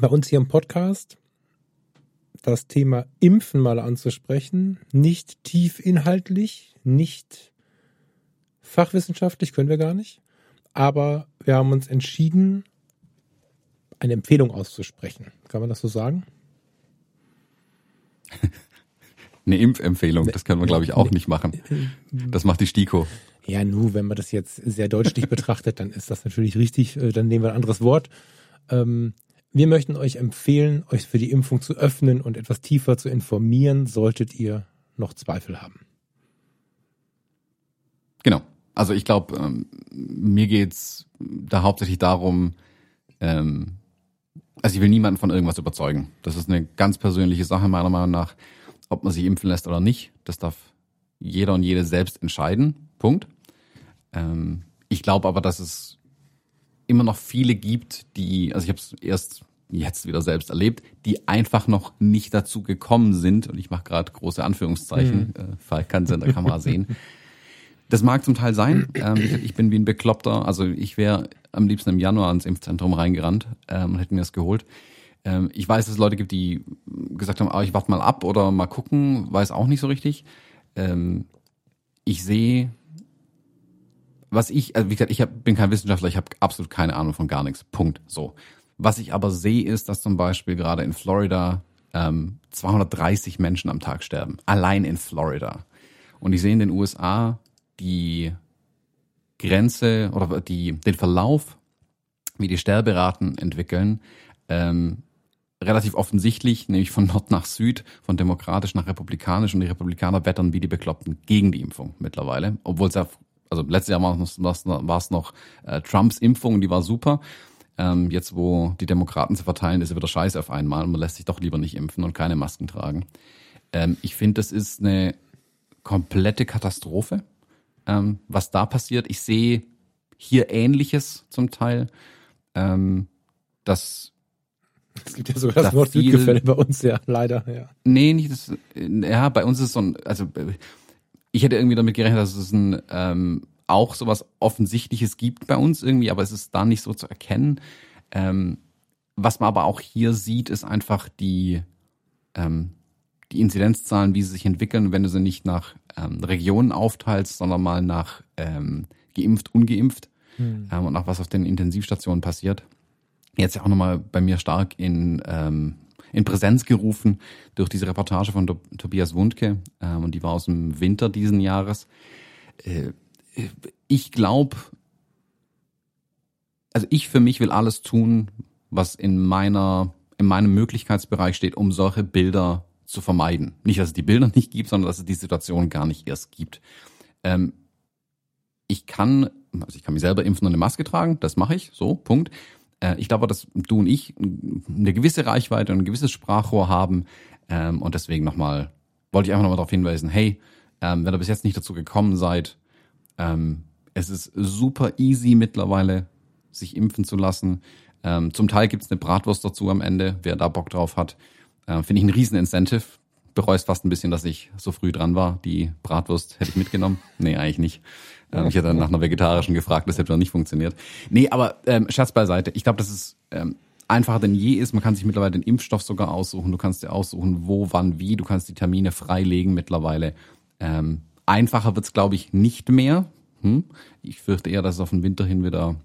bei uns hier im Podcast das Thema Impfen mal anzusprechen. Nicht tief inhaltlich, nicht fachwissenschaftlich, können wir gar nicht. Aber wir haben uns entschieden, eine Empfehlung auszusprechen. Kann man das so sagen? (laughs) eine Impfempfehlung, das können wir, glaube ich, auch nicht machen. Das macht die STIKO. Ja, nur, wenn man das jetzt sehr deutlich betrachtet, dann ist das natürlich richtig, äh, dann nehmen wir ein anderes Wort. Ähm, wir möchten euch empfehlen, euch für die Impfung zu öffnen und etwas tiefer zu informieren, solltet ihr noch Zweifel haben. Genau. Also ich glaube, ähm, mir geht's da hauptsächlich darum, ähm, also ich will niemanden von irgendwas überzeugen. Das ist eine ganz persönliche Sache meiner Meinung nach, ob man sich impfen lässt oder nicht. Das darf jeder und jede selbst entscheiden. Punkt. Ähm, ich glaube aber, dass es immer noch viele gibt, die, also ich habe es erst jetzt wieder selbst erlebt, die einfach noch nicht dazu gekommen sind, und ich mache gerade große Anführungszeichen, mhm. äh, Falk kann es in der Kamera sehen, das mag zum Teil sein. Ähm, ich bin wie ein Bekloppter. Also ich wäre am liebsten im Januar ins Impfzentrum reingerannt ähm, und hätte mir das geholt. Ähm, ich weiß, dass es Leute gibt, die gesagt haben, ah, ich warte mal ab oder mal gucken, weiß auch nicht so richtig. Ähm, ich sehe, was ich, also wie gesagt, ich hab, bin kein Wissenschaftler, ich habe absolut keine Ahnung von gar nichts. Punkt. So. Was ich aber sehe, ist, dass zum Beispiel gerade in Florida ähm, 230 Menschen am Tag sterben. Allein in Florida. Und ich sehe in den USA die Grenze oder die, den Verlauf, wie die Sterberaten entwickeln, ähm, relativ offensichtlich, nämlich von Nord nach Süd, von demokratisch nach republikanisch und die Republikaner wettern wie die Bekloppten gegen die Impfung mittlerweile, obwohl es ja, also letztes Jahr war es noch, war es noch äh, Trumps Impfung, die war super. Ähm, jetzt, wo die Demokraten zu verteilen, ist es wieder scheiße auf einmal und man lässt sich doch lieber nicht impfen und keine Masken tragen. Ähm, ich finde, das ist eine komplette Katastrophe ähm, was da passiert. Ich sehe hier Ähnliches zum Teil. Ähm, dass es gibt ja sogar das da Wort Südgefälle bei uns, ja, leider, ja. Nee, nicht das, ja, bei uns ist so ein, also ich hätte irgendwie damit gerechnet, dass es ein, ähm, auch sowas Offensichtliches gibt bei uns irgendwie, aber es ist da nicht so zu erkennen. Ähm, was man aber auch hier sieht, ist einfach die, ähm, die Inzidenzzahlen, wie sie sich entwickeln, wenn du sie nicht nach ähm, Regionen aufteilst, sondern mal nach ähm, geimpft, ungeimpft mhm. ähm, und nach was auf den Intensivstationen passiert. Jetzt ja auch nochmal bei mir stark in, ähm, in Präsenz gerufen durch diese Reportage von Tobias Wundke ähm, und die war aus dem Winter diesen Jahres. Äh, ich glaube, also ich für mich will alles tun, was in meiner in meinem Möglichkeitsbereich steht, um solche Bilder zu vermeiden. Nicht, dass es die Bilder (laughs) nicht gibt, sondern dass es die Situation gar nicht erst gibt. Ähm, ich kann, also ich kann mich selber impfen und eine Maske tragen, das mache ich, so, Punkt. Äh, ich glaube, dass du und ich eine gewisse Reichweite und ein gewisses Sprachrohr haben ähm, und deswegen nochmal, wollte ich einfach nochmal darauf hinweisen, hey, ähm, wenn ihr bis jetzt nicht dazu gekommen seid, ähm, es ist super easy mittlerweile, sich impfen zu lassen. Ähm, zum Teil gibt's eine Bratwurst dazu am Ende, wer da Bock drauf hat. Äh, Finde ich ein riesen Incentive. Bereust fast ein bisschen, dass ich so früh dran war. Die Bratwurst hätte ich mitgenommen. (laughs) Nee, eigentlich nicht. Ähm, ich hätte dann nach einer vegetarischen gefragt, das hätte dann nicht funktioniert. Nee, aber ähm, Scherz beiseite. Ich glaube, dass es ähm, einfacher denn je ist. Man kann sich mittlerweile den Impfstoff sogar aussuchen. Du kannst dir aussuchen, wo, wann, wie. Du kannst die Termine freilegen mittlerweile. Ähm, einfacher wird's, glaube ich, nicht mehr. Hm? Ich fürchte eher, dass es auf den Winter hin wieder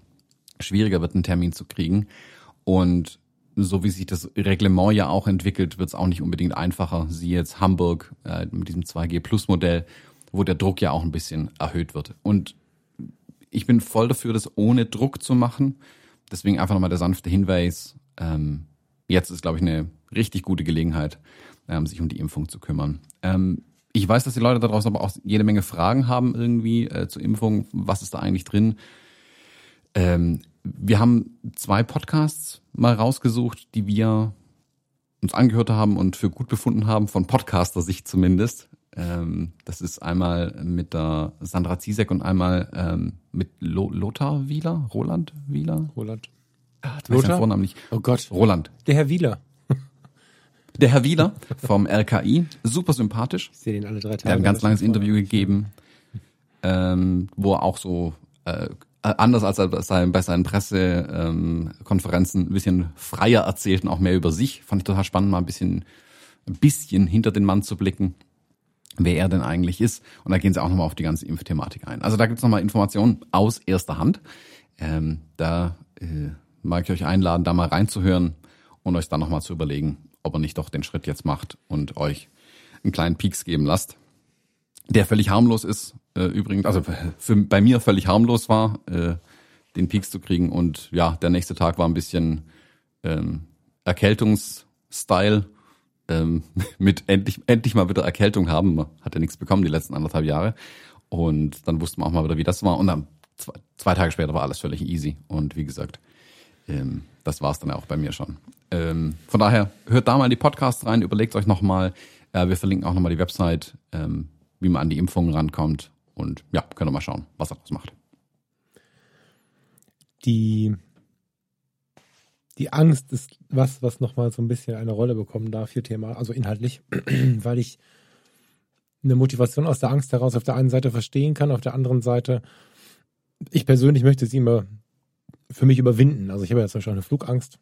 schwieriger wird, einen Termin zu kriegen. Und so wie sich das Reglement ja auch entwickelt, wird es auch nicht unbedingt einfacher. Sie jetzt Hamburg äh, mit diesem 2G Plus Modell, wo der Druck ja auch ein bisschen erhöht wird. Und ich bin voll dafür, das ohne Druck zu machen. Deswegen einfach nochmal der sanfte Hinweis. Ähm, jetzt ist, glaube ich, eine richtig gute Gelegenheit, ähm, sich um die Impfung zu kümmern. Ähm, ich weiß, dass die Leute da draußen aber auch jede Menge Fragen haben irgendwie äh, zur Impfung. Was ist da eigentlich drin? Ähm, wir haben zwei Podcasts mal rausgesucht, die wir uns angehört haben und für gut befunden haben, von Podcaster-Sicht zumindest. Ähm, das ist einmal mit der Sandra Ziesek und einmal ähm, mit Lo Lothar Wieler, Roland Wieler. Roland. Ah, Lothar? Vornamen nicht. Oh Gott. Roland. Der Herr Wieler. Der Herr Wieler vom RKI, super sympathisch. Ich sehe den alle drei Tage. Der hat ein ganz langes Interview gegeben, ähm, wo er auch so äh, äh, anders als er bei seinen Pressekonferenzen ein bisschen freier erzählt und auch mehr über sich. Fand ich total spannend, mal ein bisschen, ein bisschen hinter den Mann zu blicken, wer er denn eigentlich ist. Und da gehen sie auch nochmal auf die ganze Impfthematik ein. Also da gibt's nochmal Informationen aus erster Hand. Ähm, da äh, mag ich euch einladen, da mal reinzuhören und euch dann nochmal zu überlegen, ob er nicht doch den Schritt jetzt macht und euch einen kleinen Peaks geben lasst der völlig harmlos ist, äh, übrigens, also für, bei mir völlig harmlos war, äh, den Peaks zu kriegen. Und ja, der nächste Tag war ein bisschen ähm, Erkältungsstyle, ähm, (laughs) mit endlich, endlich mal wieder Erkältung haben. Man hat ja nichts bekommen die letzten anderthalb Jahre. Und dann wusste man auch mal wieder, wie das war. Und dann zwei, zwei Tage später war alles völlig easy. Und wie gesagt, ähm, das war es dann auch bei mir schon. Ähm, von daher, hört da mal die Podcasts rein, überlegt euch nochmal. Äh, wir verlinken auch nochmal die Website. Ähm, wie man an die Impfungen rankommt. Und ja, können wir mal schauen, was er daraus macht. Die, die Angst ist was, was nochmal so ein bisschen eine Rolle bekommen darf hier Thema, also inhaltlich, (clears throat) weil ich eine Motivation aus der Angst heraus auf der einen Seite verstehen kann, auf der anderen Seite, ich persönlich möchte sie immer für mich überwinden. Also ich habe ja zum Beispiel eine Flugangst,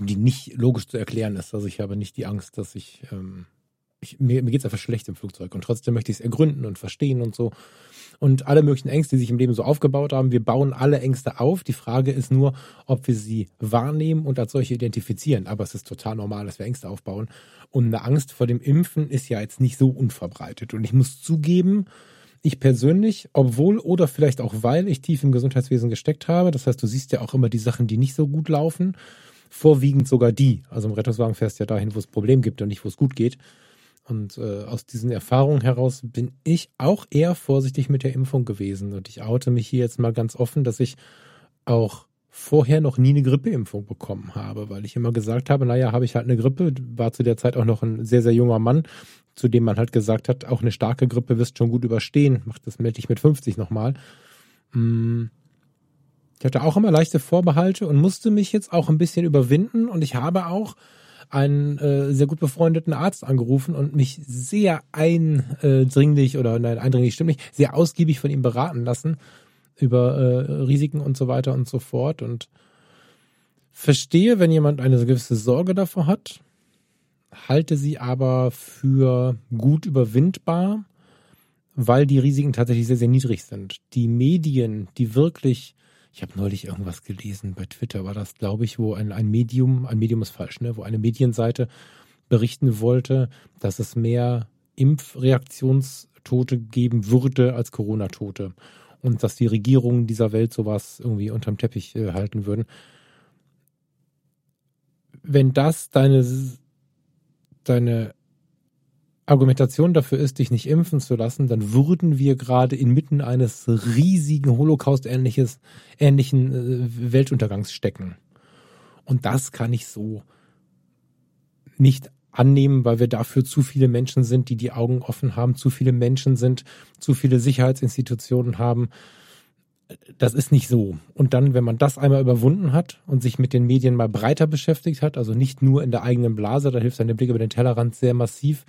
die nicht logisch zu erklären ist. Also ich habe nicht die Angst, dass ich ähm, ich, mir, mir geht es einfach schlecht im Flugzeug und trotzdem möchte ich es ergründen und verstehen und so. Und alle möglichen Ängste, die sich im Leben so aufgebaut haben, wir bauen alle Ängste auf. Die Frage ist nur, ob wir sie wahrnehmen und als solche identifizieren. Aber es ist total normal, dass wir Ängste aufbauen. Und eine Angst vor dem Impfen ist ja jetzt nicht so unverbreitet. Und ich muss zugeben, ich persönlich, obwohl oder vielleicht auch weil ich tief im Gesundheitswesen gesteckt habe, das heißt, du siehst ja auch immer die Sachen, die nicht so gut laufen, vorwiegend sogar die. Also im Rettungswagen fährst du ja dahin, wo es Problem gibt und nicht, wo es gut geht. Und äh, aus diesen Erfahrungen heraus bin ich auch eher vorsichtig mit der Impfung gewesen. Und ich oute mich hier jetzt mal ganz offen, dass ich auch vorher noch nie eine Grippeimpfung bekommen habe, weil ich immer gesagt habe, naja, habe ich halt eine Grippe, war zu der Zeit auch noch ein sehr, sehr junger Mann, zu dem man halt gesagt hat, auch eine starke Grippe wirst schon gut überstehen, macht das melde ich mit 50 nochmal. Mm. Ich hatte auch immer leichte Vorbehalte und musste mich jetzt auch ein bisschen überwinden und ich habe auch einen äh, sehr gut befreundeten Arzt angerufen und mich sehr eindringlich oder nein, eindringlich stimmt nicht, sehr ausgiebig von ihm beraten lassen über äh, Risiken und so weiter und so fort und verstehe, wenn jemand eine gewisse Sorge davor hat. halte sie aber für gut überwindbar, weil die Risiken tatsächlich sehr, sehr niedrig sind. Die Medien, die wirklich, ich habe neulich irgendwas gelesen, bei Twitter war das, glaube ich, wo ein, ein Medium, ein Medium ist falsch, ne, wo eine Medienseite berichten wollte, dass es mehr Impfreaktionstote geben würde als Corona-Tote und dass die Regierungen dieser Welt sowas irgendwie unterm Teppich äh, halten würden. Wenn das deine, deine Argumentation dafür ist, dich nicht impfen zu lassen, dann würden wir gerade inmitten eines riesigen Holocaust-ähnlichen äh, Weltuntergangs stecken. Und das kann ich so nicht annehmen, weil wir dafür zu viele Menschen sind, die die Augen offen haben, zu viele Menschen sind, zu viele Sicherheitsinstitutionen haben. Das ist nicht so. Und dann, wenn man das einmal überwunden hat und sich mit den Medien mal breiter beschäftigt hat, also nicht nur in der eigenen Blase, da hilft ein Blick über den Tellerrand sehr massiv,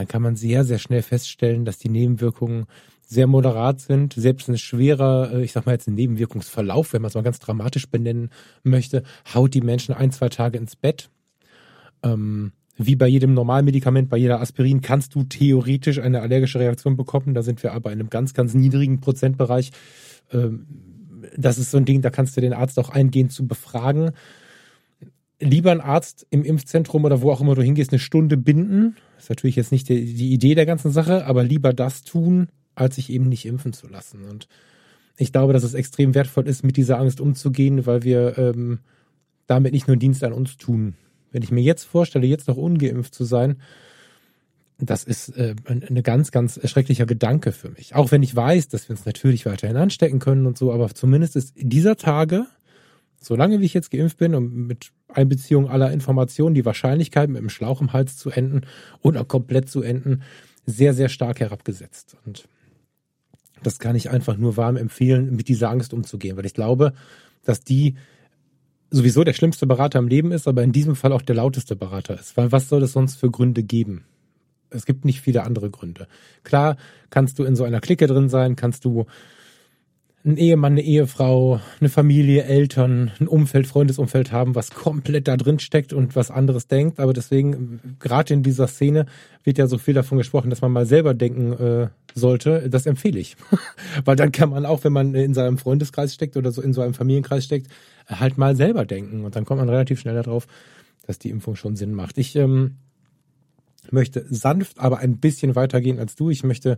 dann kann man sehr, sehr schnell feststellen, dass die Nebenwirkungen sehr moderat sind. Selbst ein schwerer, äh, ich sag mal jetzt ein Nebenwirkungsverlauf, wenn man es mal ganz dramatisch benennen möchte, haut die Menschen ein, zwei Tage ins Bett. Ähm, wie bei jedem Normalmedikament, bei jeder Aspirin kannst du theoretisch eine allergische Reaktion bekommen. Da sind wir aber in einem ganz, ganz niedrigen Prozentbereich. Ähm, das ist so ein Ding, da kannst du den Arzt auch eingehend zu befragen. Lieber ein Arzt im Impfzentrum oder wo auch immer du hingehst, eine Stunde binden. Das ist natürlich jetzt nicht die, die Idee der ganzen Sache, aber lieber das tun, als sich eben nicht impfen zu lassen. Und ich glaube, dass es extrem wertvoll ist, mit dieser Angst umzugehen, weil wir ähm, damit nicht nur Dienst an uns tun, wenn ich mir jetzt vorstelle, jetzt noch ungeimpft zu sein, das ist äh, ein ganz, ganz schrecklicher Gedanke für mich. Auch wenn ich weiß, dass wir uns natürlich weiterhin anstecken können und so, aber zumindest ist dieser Tage, solange wie ich jetzt geimpft bin und mit Einbeziehung aller Informationen, die Wahrscheinlichkeit mit einem Schlauch im Hals zu enden oder komplett zu enden, sehr, sehr stark herabgesetzt. Und das kann ich einfach nur warm empfehlen, mit dieser Angst umzugehen, weil ich glaube, dass die sowieso der schlimmste Berater im Leben ist, aber in diesem Fall auch der lauteste Berater ist. Weil was soll es sonst für Gründe geben? Es gibt nicht viele andere Gründe. Klar, kannst du in so einer Clique drin sein, kannst du ein Ehemann, eine Ehefrau, eine Familie, Eltern, ein Umfeld, Freundesumfeld haben, was komplett da drin steckt und was anderes denkt. Aber deswegen, gerade in dieser Szene, wird ja so viel davon gesprochen, dass man mal selber denken äh, sollte. Das empfehle ich. (laughs) Weil dann kann man auch, wenn man in seinem Freundeskreis steckt oder so in so einem Familienkreis steckt, halt mal selber denken. Und dann kommt man relativ schnell darauf, dass die Impfung schon Sinn macht. Ich ähm, möchte sanft, aber ein bisschen weitergehen als du. Ich möchte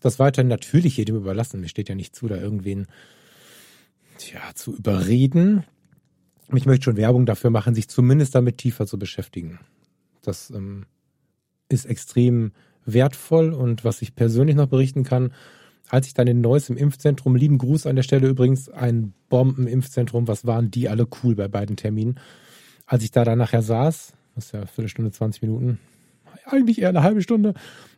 das weiter natürlich jedem überlassen. Mir steht ja nicht zu, da irgendwen tja, zu überreden. Ich möchte schon Werbung dafür machen, sich zumindest damit tiefer zu beschäftigen. Das ähm, ist extrem wertvoll und was ich persönlich noch berichten kann, als ich dann in Neuss im Impfzentrum, lieben Gruß an der Stelle übrigens, ein Bombenimpfzentrum, was waren die alle cool bei beiden Terminen. Als ich da dann nachher saß, das ist ja eine Viertelstunde, 20 Minuten, eigentlich eher eine halbe Stunde,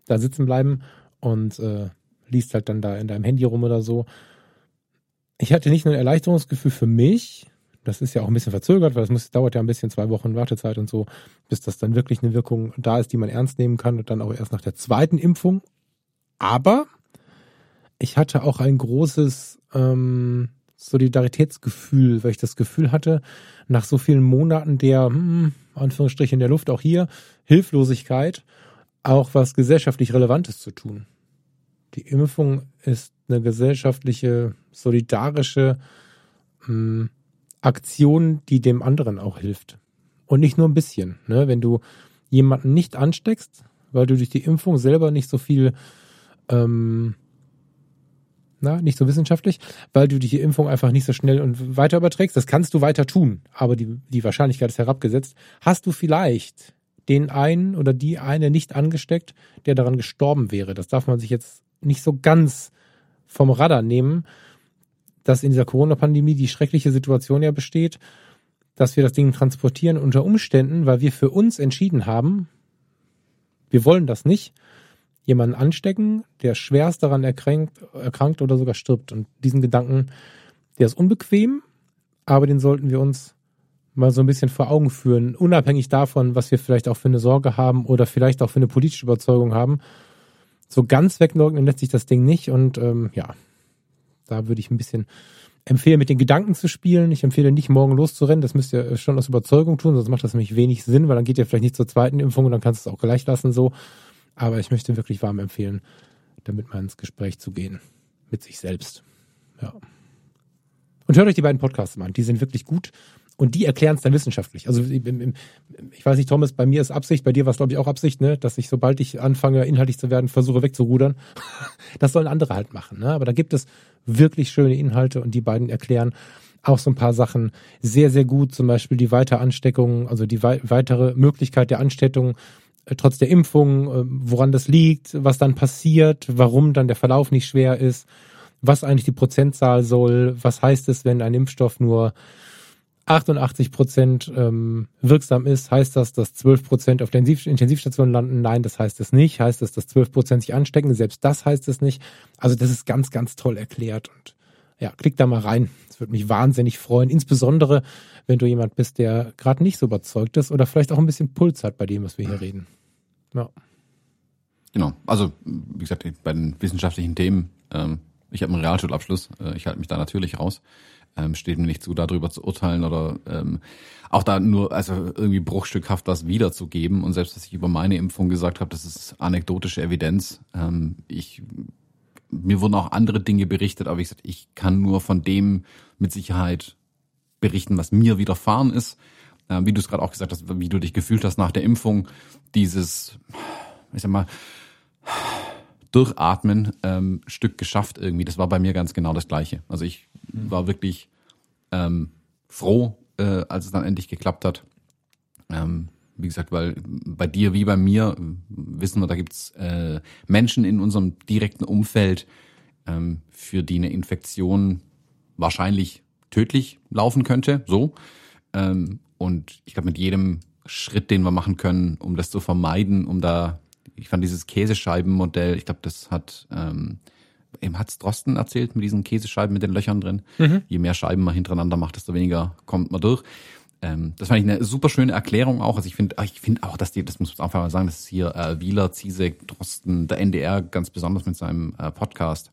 da sitzen bleiben und äh, liest halt dann da in deinem Handy rum oder so. Ich hatte nicht nur ein Erleichterungsgefühl für mich, das ist ja auch ein bisschen verzögert, weil es muss, dauert ja ein bisschen, zwei Wochen Wartezeit und so, bis das dann wirklich eine Wirkung da ist, die man ernst nehmen kann und dann auch erst nach der zweiten Impfung. Aber ich hatte auch ein großes ähm, Solidaritätsgefühl, weil ich das Gefühl hatte, nach so vielen Monaten der, hm, Anführungsstrichen in der Luft auch hier, Hilflosigkeit, auch was gesellschaftlich Relevantes zu tun. Die Impfung ist eine gesellschaftliche, solidarische ähm, Aktion, die dem anderen auch hilft. Und nicht nur ein bisschen. Ne? Wenn du jemanden nicht ansteckst, weil du durch die Impfung selber nicht so viel, ähm, na, nicht so wissenschaftlich, weil du die Impfung einfach nicht so schnell und weiter überträgst, das kannst du weiter tun, aber die, die Wahrscheinlichkeit ist herabgesetzt, hast du vielleicht den einen oder die eine nicht angesteckt, der daran gestorben wäre. Das darf man sich jetzt nicht so ganz vom Radar nehmen, dass in dieser Corona-Pandemie die schreckliche Situation ja besteht, dass wir das Ding transportieren unter Umständen, weil wir für uns entschieden haben, wir wollen das nicht, jemanden anstecken, der schwerst daran erkrankt, erkrankt oder sogar stirbt. Und diesen Gedanken, der ist unbequem, aber den sollten wir uns mal so ein bisschen vor Augen führen, unabhängig davon, was wir vielleicht auch für eine Sorge haben oder vielleicht auch für eine politische Überzeugung haben. So ganz wegleugnen lässt sich das Ding nicht und ähm, ja, da würde ich ein bisschen empfehle, mit den Gedanken zu spielen. Ich empfehle nicht, morgen loszurennen. Das müsst ihr schon aus Überzeugung tun, sonst macht das nämlich wenig Sinn, weil dann geht ihr vielleicht nicht zur zweiten Impfung und dann kannst du es auch gleich lassen so. Aber ich möchte wirklich warm empfehlen, damit mal ins Gespräch zu gehen mit sich selbst. Ja. Und hört euch die beiden Podcasts an. Die sind wirklich gut. Und die erklären es dann wissenschaftlich. Also ich weiß nicht, Thomas, bei mir ist Absicht, bei dir war es, glaube ich, auch Absicht, ne? dass ich, sobald ich anfange, inhaltlich zu werden, versuche wegzurudern. (laughs) Das sollen andere halt machen. Ne? Aber da gibt es wirklich schöne Inhalte und die beiden erklären auch so ein paar Sachen sehr, sehr gut. Zum Beispiel die Weiteransteckung, also die wei weitere Möglichkeit der Ansteckung äh, trotz der Impfung, äh, woran das liegt, was dann passiert, warum dann der Verlauf nicht schwer ist, was eigentlich die Prozentzahl soll, was heißt es, wenn ein Impfstoff nur 88 Prozent ähm, wirksam ist, heißt das, dass 12 Prozent auf der Intensivstation landen? Nein, das heißt es nicht. Heißt es, dass 12 Prozent sich anstecken? Selbst das heißt es nicht. Also das ist ganz, ganz toll erklärt und ja, klick da mal rein. Das würde mich wahnsinnig freuen. Insbesondere, wenn du jemand bist, der gerade nicht so überzeugt ist oder vielleicht auch ein bisschen Puls hat bei dem, was wir hier reden. Ja. Genau. Also, wie gesagt, bei den wissenschaftlichen Themen, ähm, ich habe einen Realschulabschluss, äh, ich halte mich da natürlich raus. Ähm, steht mir nicht zu, darüber zu urteilen oder ähm, auch da nur also irgendwie bruchstückhaft was wiederzugeben. Und selbst was ich über meine Impfung gesagt habe, das ist anekdotische Evidenz. Ähm, ich mir wurden auch andere Dinge berichtet, aber ich gesagt, ich kann nur von dem mit Sicherheit berichten, was mir widerfahren ist. Äh, wie du es gerade auch gesagt hast, wie du dich gefühlt hast nach der Impfung, dieses, ich sag mal, Durchatmen ähm, Stück geschafft irgendwie. Das war bei mir ganz genau das Gleiche. Also ich mhm. war wirklich ähm, froh, äh, als es dann endlich geklappt hat. Ähm, wie gesagt, weil bei dir wie bei mir wissen wir, da gibt's äh, Menschen in unserem direkten Umfeld, ähm, für die eine Infektion wahrscheinlich tödlich laufen könnte. So. Ähm, und ich glaube, mit jedem Schritt, den wir machen können, um das zu vermeiden, um da ich fand dieses Käsescheibenmodell, ich glaube, das hat ähm, eben hat's Drosten erzählt mit diesen Käsescheiben mit den Löchern drin. Mhm. Je mehr Scheiben man hintereinander macht, desto weniger kommt man durch. Ähm, das fand ich eine super schöne Erklärung auch. Also ich finde, ich finde auch, dass die, das muss man einfach mal sagen, dass hier äh, Wieler, Ziesek, Drosten, der NDR ganz besonders mit seinem äh, Podcast,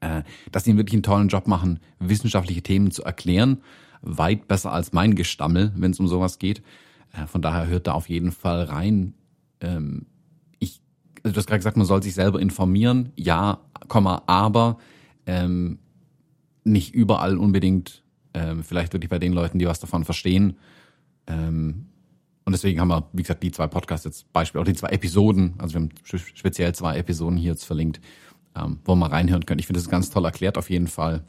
äh, dass die wirklich einen tollen Job machen, wissenschaftliche Themen zu erklären. Weit besser als mein Gestammel, wenn es um sowas geht. Äh, von daher hört da auf jeden Fall rein. Ähm, also du hast gerade gesagt, man soll sich selber informieren, ja, Komma, aber ähm, nicht überall unbedingt, ähm, vielleicht wirklich bei den Leuten, die was davon verstehen. Ähm, und deswegen haben wir, wie gesagt, die zwei Podcasts jetzt Beispiel, auch die zwei Episoden, also wir haben speziell zwei Episoden hier jetzt verlinkt, ähm, wo man reinhören können. Ich finde das ganz toll erklärt auf jeden Fall.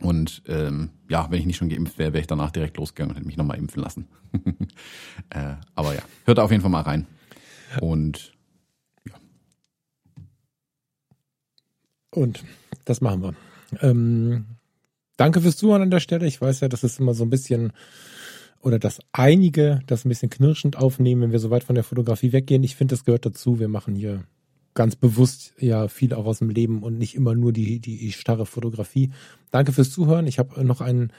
Und ähm, ja, wenn ich nicht schon geimpft wäre, wäre ich danach direkt losgegangen und hätte mich nochmal impfen lassen. (laughs) äh, aber ja, hört auf jeden Fall mal rein. Und Und das machen wir. Ähm, danke fürs Zuhören an der Stelle. Ich weiß ja, das ist immer so ein bisschen, oder dass einige das ein bisschen knirschend aufnehmen, wenn wir so weit von der Fotografie weggehen. Ich finde, das gehört dazu. Wir machen hier ganz bewusst ja viel auch aus dem Leben und nicht immer nur die, die starre Fotografie. Danke fürs Zuhören. Ich habe noch einen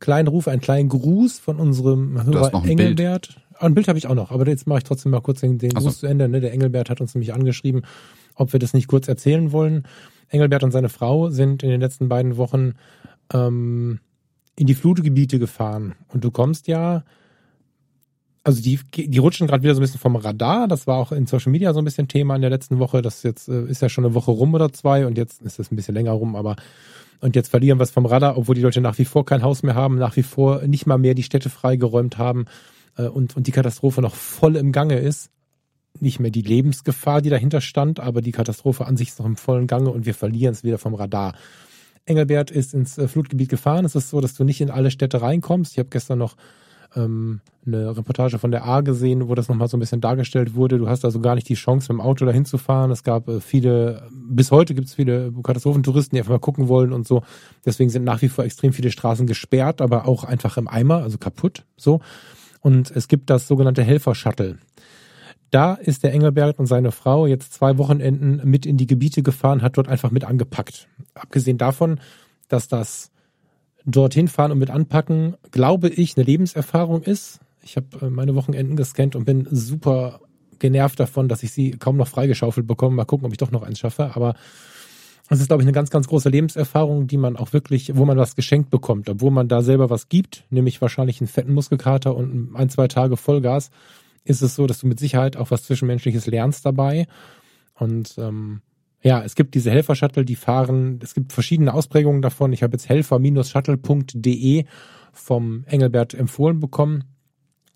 kleinen Ruf, einen kleinen Gruß von unserem Hörer ein Engelbert. Bild. Ah, ein Bild habe ich auch noch, aber jetzt mache ich trotzdem mal kurz den, den Gruß so. zu Ende. Ne? Der Engelbert hat uns nämlich angeschrieben, ob wir das nicht kurz erzählen wollen. Engelbert und seine Frau sind in den letzten beiden Wochen ähm, in die Flutgebiete gefahren. Und du kommst ja, also die, die rutschen gerade wieder so ein bisschen vom Radar. Das war auch in Social Media so ein bisschen Thema in der letzten Woche. Das jetzt äh, ist ja schon eine Woche rum oder zwei und jetzt ist es ein bisschen länger rum, aber und jetzt verlieren wir es vom Radar, obwohl die Leute nach wie vor kein Haus mehr haben, nach wie vor nicht mal mehr die Städte freigeräumt haben äh, und, und die Katastrophe noch voll im Gange ist nicht mehr die Lebensgefahr, die dahinter stand, aber die Katastrophe an sich ist noch im vollen Gange und wir verlieren es wieder vom Radar. Engelbert ist ins äh, Flutgebiet gefahren. Es ist so, dass du nicht in alle Städte reinkommst. Ich habe gestern noch ähm, eine Reportage von der A gesehen, wo das nochmal so ein bisschen dargestellt wurde. Du hast also gar nicht die Chance, mit dem Auto dahin zu fahren. Es gab äh, viele, bis heute gibt es viele Katastrophentouristen, die einfach mal gucken wollen und so. Deswegen sind nach wie vor extrem viele Straßen gesperrt, aber auch einfach im Eimer, also kaputt. So. Und es gibt das sogenannte Helfer-Shuttle da ist der Engelbert und seine Frau jetzt zwei Wochenenden mit in die Gebiete gefahren, hat dort einfach mit angepackt. Abgesehen davon, dass das dorthin fahren und mit anpacken, glaube ich, eine Lebenserfahrung ist. Ich habe äh, meine Wochenenden gescannt und bin super genervt davon, dass ich sie kaum noch freigeschaufelt bekomme. Mal gucken, ob ich doch noch eins schaffe. Aber Das ist, glaube ich, eine ganz, ganz große Lebenserfahrung, die man auch wirklich, wo man was geschenkt bekommt, obwohl man da selber was gibt, nämlich wahrscheinlich einen fetten Muskelkater und ein, zwei Tage Vollgas, ist es so, dass du mit Sicherheit auch was Zwischenmenschliches lernst dabei. Und ähm, ja, es gibt diese Helfer-Shuttle, die fahren, es gibt verschiedene Ausprägungen davon. Ich habe jetzt helfer-shuttle.de vom Engelbert empfohlen bekommen.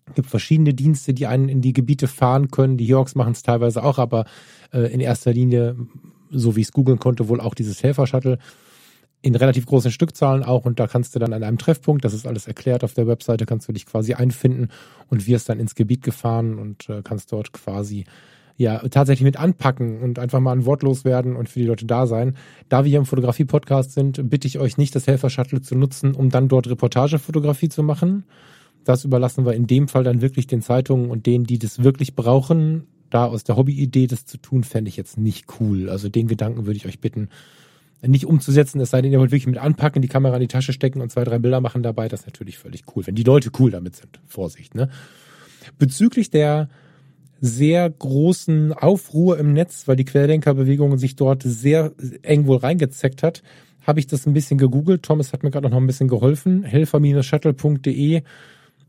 Es gibt verschiedene Dienste, die einen in die Gebiete fahren können. Die Hiox machen es teilweise auch, aber äh, in erster Linie, so wie ich es googeln konnte, wohl auch dieses Helfer-Shuttle in relativ großen Stückzahlen auch und da kannst du dann an einem Treffpunkt, das ist alles erklärt auf der Webseite, kannst du dich quasi einfinden und wirst dann ins Gebiet gefahren und äh, kannst dort quasi ja tatsächlich mit anpacken und einfach mal ein Wort loswerden und für die Leute da sein. Da wir hier im Fotografie-Podcast sind, bitte ich euch nicht, das Helfer-Shuttle zu nutzen, um dann dort Reportagefotografie zu machen. Das überlassen wir in dem Fall dann wirklich den Zeitungen und denen, die das wirklich brauchen. Da aus der Hobby-Idee das zu tun, fände ich jetzt nicht cool. Also den Gedanken würde ich euch bitten, nicht umzusetzen, es sei denn, ihr wollt wirklich mit anpacken, die Kamera in die Tasche stecken und zwei, drei Bilder machen dabei. Das ist natürlich völlig cool, wenn die Leute cool damit sind. Vorsicht, ne? Bezüglich der sehr großen Aufruhr im Netz, weil die Querdenkerbewegung sich dort sehr eng wohl reingezeckt hat, habe ich das ein bisschen gegoogelt. Thomas hat mir gerade noch ein bisschen geholfen. Helfer-shuttle.de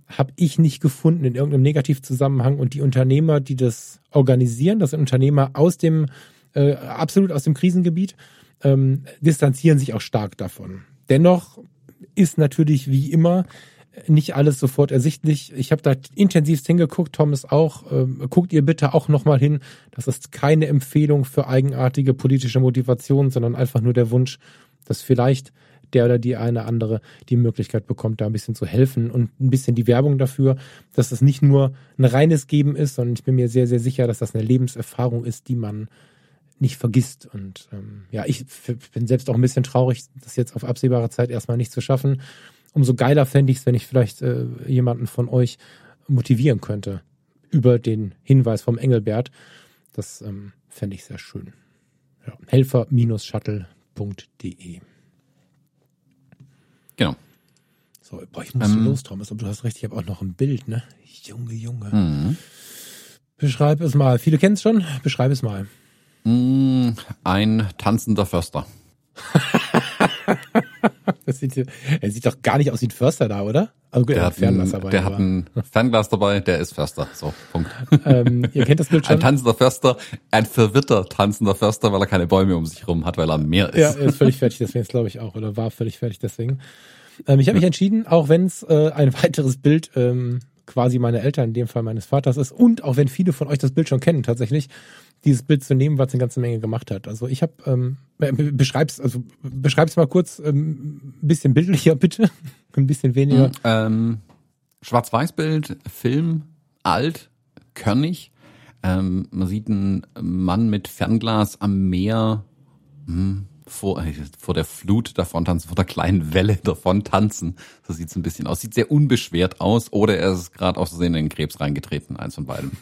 habe ich nicht gefunden in irgendeinem Negativzusammenhang. Und die Unternehmer, die das organisieren, das sind Unternehmer aus dem, äh, absolut aus dem Krisengebiet, ähm, distanzieren sich auch stark davon. Dennoch ist natürlich wie immer nicht alles sofort ersichtlich. Ich habe da intensivst hingeguckt, Thomas auch. Ähm, guckt ihr bitte auch nochmal hin. Das ist keine Empfehlung für eigenartige politische Motivation, sondern einfach nur der Wunsch, dass vielleicht der oder die eine andere die Möglichkeit bekommt, da ein bisschen zu helfen und ein bisschen die Werbung dafür, dass das nicht nur ein reines Geben ist, sondern ich bin mir sehr, sehr sicher, dass das eine Lebenserfahrung ist, die man nicht vergisst. Und ähm, ja, ich bin selbst auch ein bisschen traurig, das jetzt auf absehbare Zeit erstmal nicht zu schaffen. Umso geiler fände ich es, wenn ich vielleicht äh, jemanden von euch motivieren könnte über den Hinweis vom Engelbert. Das ähm, fände ich sehr schön. Ja. Helfer-shuttle.de Genau. So, boah, ich muss ähm, los, Thomas, aber du hast recht, ich habe auch noch ein Bild, ne? Junge, Junge. Mhm. Beschreib es mal. Viele kennen es schon. Beschreib es mal. Mm, ein tanzender Förster. (laughs) das sieht, er sieht doch gar nicht aus wie ein Förster da, oder? Also gut, der hat, Fernglas dabei. Der aber. hat ein Fernglas dabei, der ist Förster. So, Punkt. (laughs) Ähm, ihr kennt das Bild schon. Ein tanzender Förster, ein verwirrter tanzender Förster, weil er keine Bäume um sich rum hat, weil er am Meer ist. Ja, er ist völlig fertig, (laughs) deswegen glaube ich auch, oder war völlig fertig deswegen. Ähm, ich habe mich entschieden, auch wenn es äh, ein weiteres Bild ähm, quasi meine Eltern, in dem Fall meines Vaters ist, und auch wenn viele von euch das Bild schon kennen tatsächlich, dieses Bild zu nehmen, was eine ganze Menge gemacht hat. Also ich habe, ähm, beschreib's, also beschreib's mal kurz, ähm, ein bisschen bildlicher bitte, (laughs) ein bisschen weniger. Mhm, ähm, Schwarz-Weiß-Bild, Film, alt, körnig. Ähm, man sieht einen Mann mit Fernglas am Meer hm, vor, äh, vor der Flut davon tanzen, vor der kleinen Welle davon tanzen. So sieht's ein bisschen aus. Sieht sehr unbeschwert aus oder er ist gerade aus Versehen in den Krebs reingetreten, eins von beiden.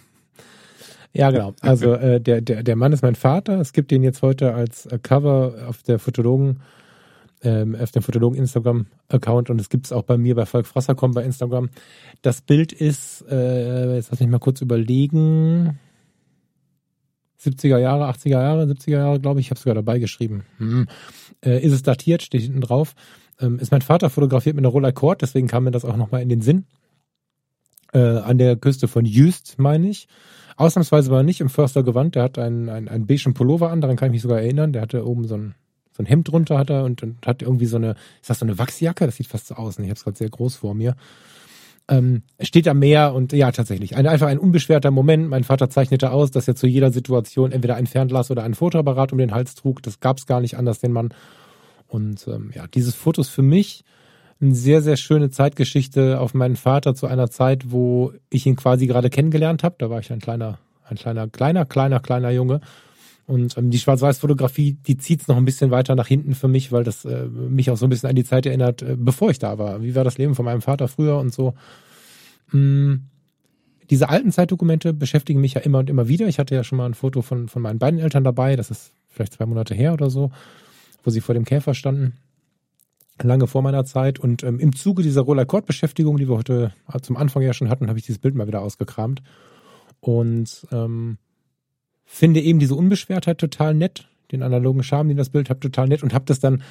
Ja, genau. Also äh, der, der, der Mann ist mein Vater. Es gibt ihn jetzt heute als äh, Cover auf der Fotologen, ähm, auf dem Fotologen Instagram-Account und es gibt es auch bei mir bei Volk Frassercom bei Instagram. Das Bild ist, äh, jetzt lass mich mal kurz überlegen, 70er Jahre, 80er Jahre, 70er Jahre, glaube ich, ich habe sogar dabei geschrieben. Hm. Äh, ist es datiert, steht hinten drauf. Ähm, ist mein Vater fotografiert mit einer Rollercord, deswegen kam mir das auch nochmal in den Sinn. Äh, an der Küste von Jüst, meine ich. Ausnahmsweise war er nicht im Förstergewand, der hat einen, einen, einen beigen Pullover an, daran kann ich mich sogar erinnern. Der hatte oben so ein, so ein Hemd drunter hat er und, und hat irgendwie so eine, ist das so eine Wachsjacke? Das sieht fast so aus. Ich habe es gerade sehr groß vor mir. Ähm, steht am Meer und ja, tatsächlich. Ein, einfach ein unbeschwerter Moment. Mein Vater zeichnete aus, dass er zu jeder Situation entweder ein Fernglas oder ein Fotoapparat um den Hals trug. Das gab es gar nicht anders, den Mann. Und ähm, ja, dieses Foto ist für mich eine sehr, sehr schöne Zeitgeschichte auf meinen Vater zu einer Zeit, wo ich ihn quasi gerade kennengelernt habe. Da war ich ein kleiner, ein kleiner, kleiner, kleiner, kleiner Junge. Und ähm, die Schwarz-Weiß-Fotografie, die zieht's noch ein bisschen weiter nach hinten für mich, weil das äh, mich auch so ein bisschen an die Zeit erinnert, äh, bevor ich da war. Wie war das Leben von meinem Vater früher und so. Hm. Diese alten Zeitdokumente beschäftigen mich ja immer und immer wieder. Ich hatte ja schon mal ein Foto von, von meinen beiden Eltern dabei. Das ist vielleicht zwei Monate her oder so, wo sie vor dem Käfer standen lange vor meiner Zeit. Und ähm, im Zuge dieser Roller-Cord-Beschäftigung, die wir heute zum Anfang ja schon hatten, habe ich dieses Bild mal wieder ausgekramt. Und ähm, finde eben diese Unbeschwertheit total nett, den analogen Charme, den das Bild hat, total nett und habe das dann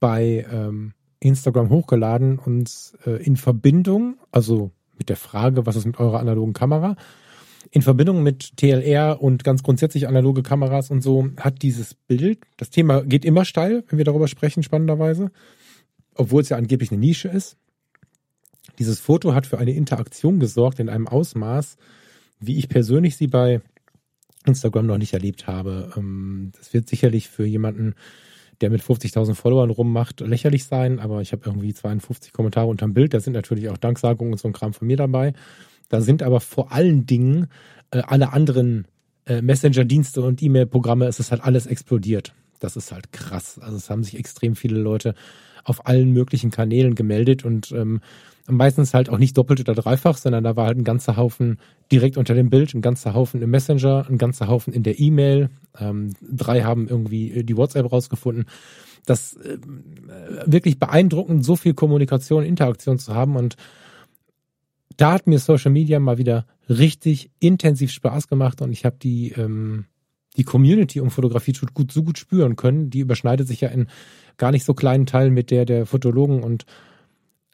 bei ähm, Instagram hochgeladen und äh, in Verbindung, also mit der Frage, was ist mit eurer analogen Kamera, in Verbindung mit TLR und ganz grundsätzlich analoge Kameras und so hat dieses Bild, das Thema geht immer steil, wenn wir darüber sprechen, spannenderweise, obwohl es ja angeblich eine Nische ist. Dieses Foto hat für eine Interaktion gesorgt in einem Ausmaß, wie ich persönlich sie bei Instagram noch nicht erlebt habe. Ähm, das wird sicherlich für jemanden, der mit 50.000 Followern rummacht, lächerlich sein, aber ich habe irgendwie 52 Kommentare unterm Bild. Da sind natürlich auch Danksagungen und so ein Kram von mir dabei. Da sind aber vor allen Dingen äh, alle anderen äh, Messenger-Dienste und E-Mail-Programme, es ist halt alles explodiert. Das ist halt krass. Also es haben sich extrem viele Leute auf allen möglichen Kanälen gemeldet und ähm, meistens halt auch nicht doppelt oder dreifach, sondern da war halt ein ganzer Haufen direkt unter dem Bild, ein ganzer Haufen im Messenger, ein ganzer Haufen in der E-Mail. Ähm, drei haben irgendwie äh, die WhatsApp rausgefunden. Das äh, wirklich beeindruckend, so viel Kommunikation, Interaktion zu haben und da hat mir Social Media mal wieder richtig intensiv Spaß gemacht und ich habe die ähm, die Community um Fotografie tut gut so gut spüren können. Die überschneidet sich ja in gar nicht so kleinen Teilen mit der der Fotologen und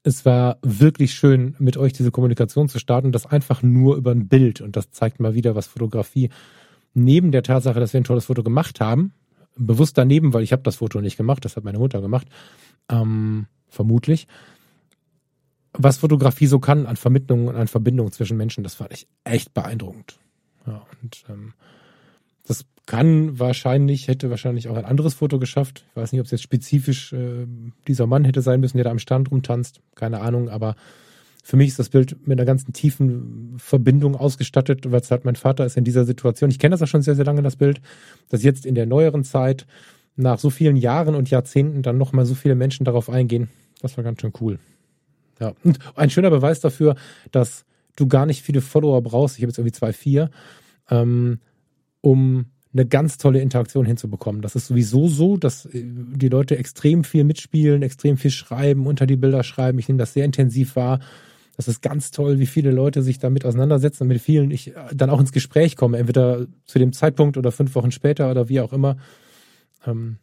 es war wirklich schön, mit euch diese Kommunikation zu starten, das einfach nur über ein Bild. Und das zeigt mal wieder, was Fotografie neben der Tatsache, dass wir ein tolles Foto gemacht haben, bewusst daneben, weil ich habe das Foto nicht gemacht, das hat meine Mutter gemacht, ähm, vermutlich. Was Fotografie so kann an Vermittlung und an Verbindung zwischen Menschen, das fand ich echt beeindruckend. Ja, und ähm, kann wahrscheinlich, hätte wahrscheinlich auch ein anderes Foto geschafft. Ich weiß nicht, ob es jetzt spezifisch äh, dieser Mann hätte sein müssen, der da am Stand rumtanzt. Keine Ahnung, aber für mich ist das Bild mit einer ganzen tiefen Verbindung ausgestattet, weil es halt mein Vater ist in dieser Situation. Ich kenne das auch schon sehr, sehr lange, das Bild, dass jetzt in der neueren Zeit nach so vielen Jahren und Jahrzehnten dann nochmal so viele Menschen darauf eingehen. Das war ganz schön cool. Ja, und ein schöner Beweis dafür, dass du gar nicht viele Follower brauchst. Ich habe jetzt irgendwie zwei, vier, ähm, um eine ganz tolle Interaktion hinzubekommen. Das ist sowieso so, dass äh, die Leute extrem viel mitspielen, extrem viel schreiben, unter die Bilder schreiben. Ich nehme das sehr intensiv wahr. Das ist ganz toll, wie viele Leute sich damit auseinandersetzen und mit vielen ich äh, dann auch ins Gespräch komme, entweder zu dem Zeitpunkt oder fünf Wochen später oder wie auch immer. Ähm,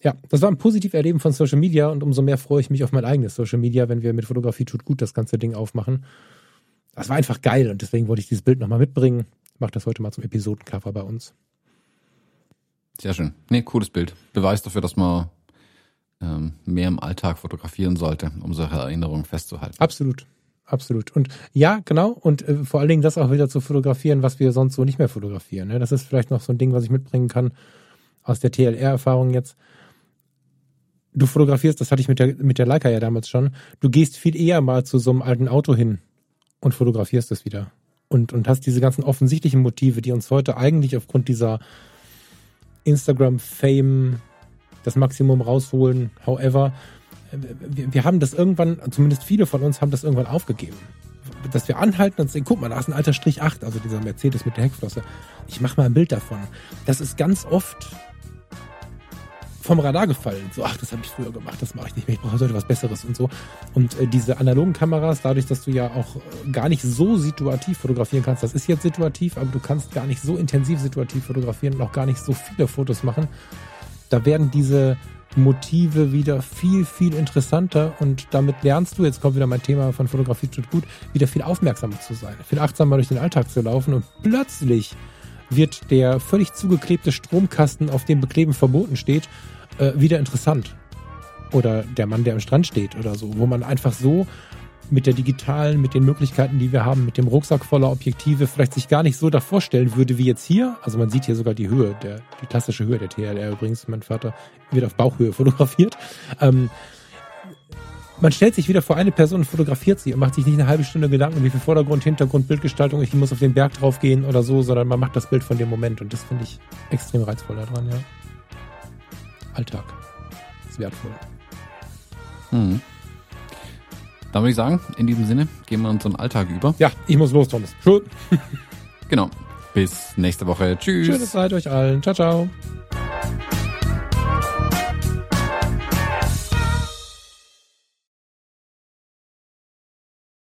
ja, das war ein positives Erleben von Social Media und umso mehr freue ich mich auf mein eigenes Social Media, wenn wir mit Fotografie tut gut das ganze Ding aufmachen. Das war einfach geil und deswegen wollte ich dieses Bild nochmal mitbringen. Ich mache das heute mal zum Episodencover bei uns. Sehr schön. Nee, cooles Bild. Beweis dafür, dass man ähm, mehr im Alltag fotografieren sollte, um solche Erinnerungen festzuhalten. Absolut. Absolut. Und ja, genau. Und äh, vor allen Dingen das auch wieder zu fotografieren, was wir sonst so nicht mehr fotografieren. Ne? Das ist vielleicht noch so ein Ding, was ich mitbringen kann aus der TLR-Erfahrung jetzt. Du fotografierst, das hatte ich mit der, mit der Leica ja damals schon. Du gehst viel eher mal zu so einem alten Auto hin und fotografierst es wieder. Und, und hast diese ganzen offensichtlichen Motive, die uns heute eigentlich aufgrund dieser Instagram-Fame das Maximum rausholen. However, wir, wir haben das irgendwann, zumindest viele von uns haben das irgendwann aufgegeben. Dass wir anhalten und sehen, guck mal, da ist ein alter Strich 8, also dieser Mercedes mit der Heckflosse. Ich mache mal ein Bild davon. Das ist ganz oft vom Radar gefallen. So, ach, das habe ich früher gemacht, das mache ich nicht mehr, ich brauche heute was Besseres und so. Und äh, diese analogen Kameras, dadurch, dass du ja auch äh, gar nicht so situativ fotografieren kannst, das ist jetzt situativ, aber du kannst gar nicht so intensiv situativ fotografieren und auch gar nicht so viele Fotos machen. Da werden diese Motive wieder viel, viel interessanter und damit lernst du, jetzt kommt wieder mein Thema von Fotografie tut gut, wieder viel aufmerksamer zu sein, viel achtsamer durch den Alltag zu laufen und plötzlich wird der völlig zugeklebte Stromkasten, auf dem Bekleben verboten steht, äh, wieder interessant. Oder der Mann, der am Strand steht oder so, wo man einfach so mit der digitalen, mit den Möglichkeiten, die wir haben, mit dem Rucksack voller Objektive vielleicht sich gar nicht so davor stellen würde wie jetzt hier. Also man sieht hier sogar die Höhe, der, die klassische Höhe der TLR übrigens. Mein Vater wird auf Bauchhöhe (laughs) fotografiert. Ähm, man stellt sich wieder vor eine Person und fotografiert sie und macht sich nicht eine halbe Stunde Gedanken, wie viel Vordergrund, Hintergrund, Bildgestaltung, ich muss auf den Berg drauf gehen oder so, sondern man macht das Bild von dem Moment und das finde ich extrem reizvoll daran, ja. Alltag. ist wertvoll. Mhm. Dann würde ich sagen, in diesem Sinne gehen wir unseren Alltag über. Ja, ich muss los, Thomas. Tschüss. (laughs) genau. Bis nächste Woche. Tschüss. Schöne Zeit euch allen. Ciao, ciao.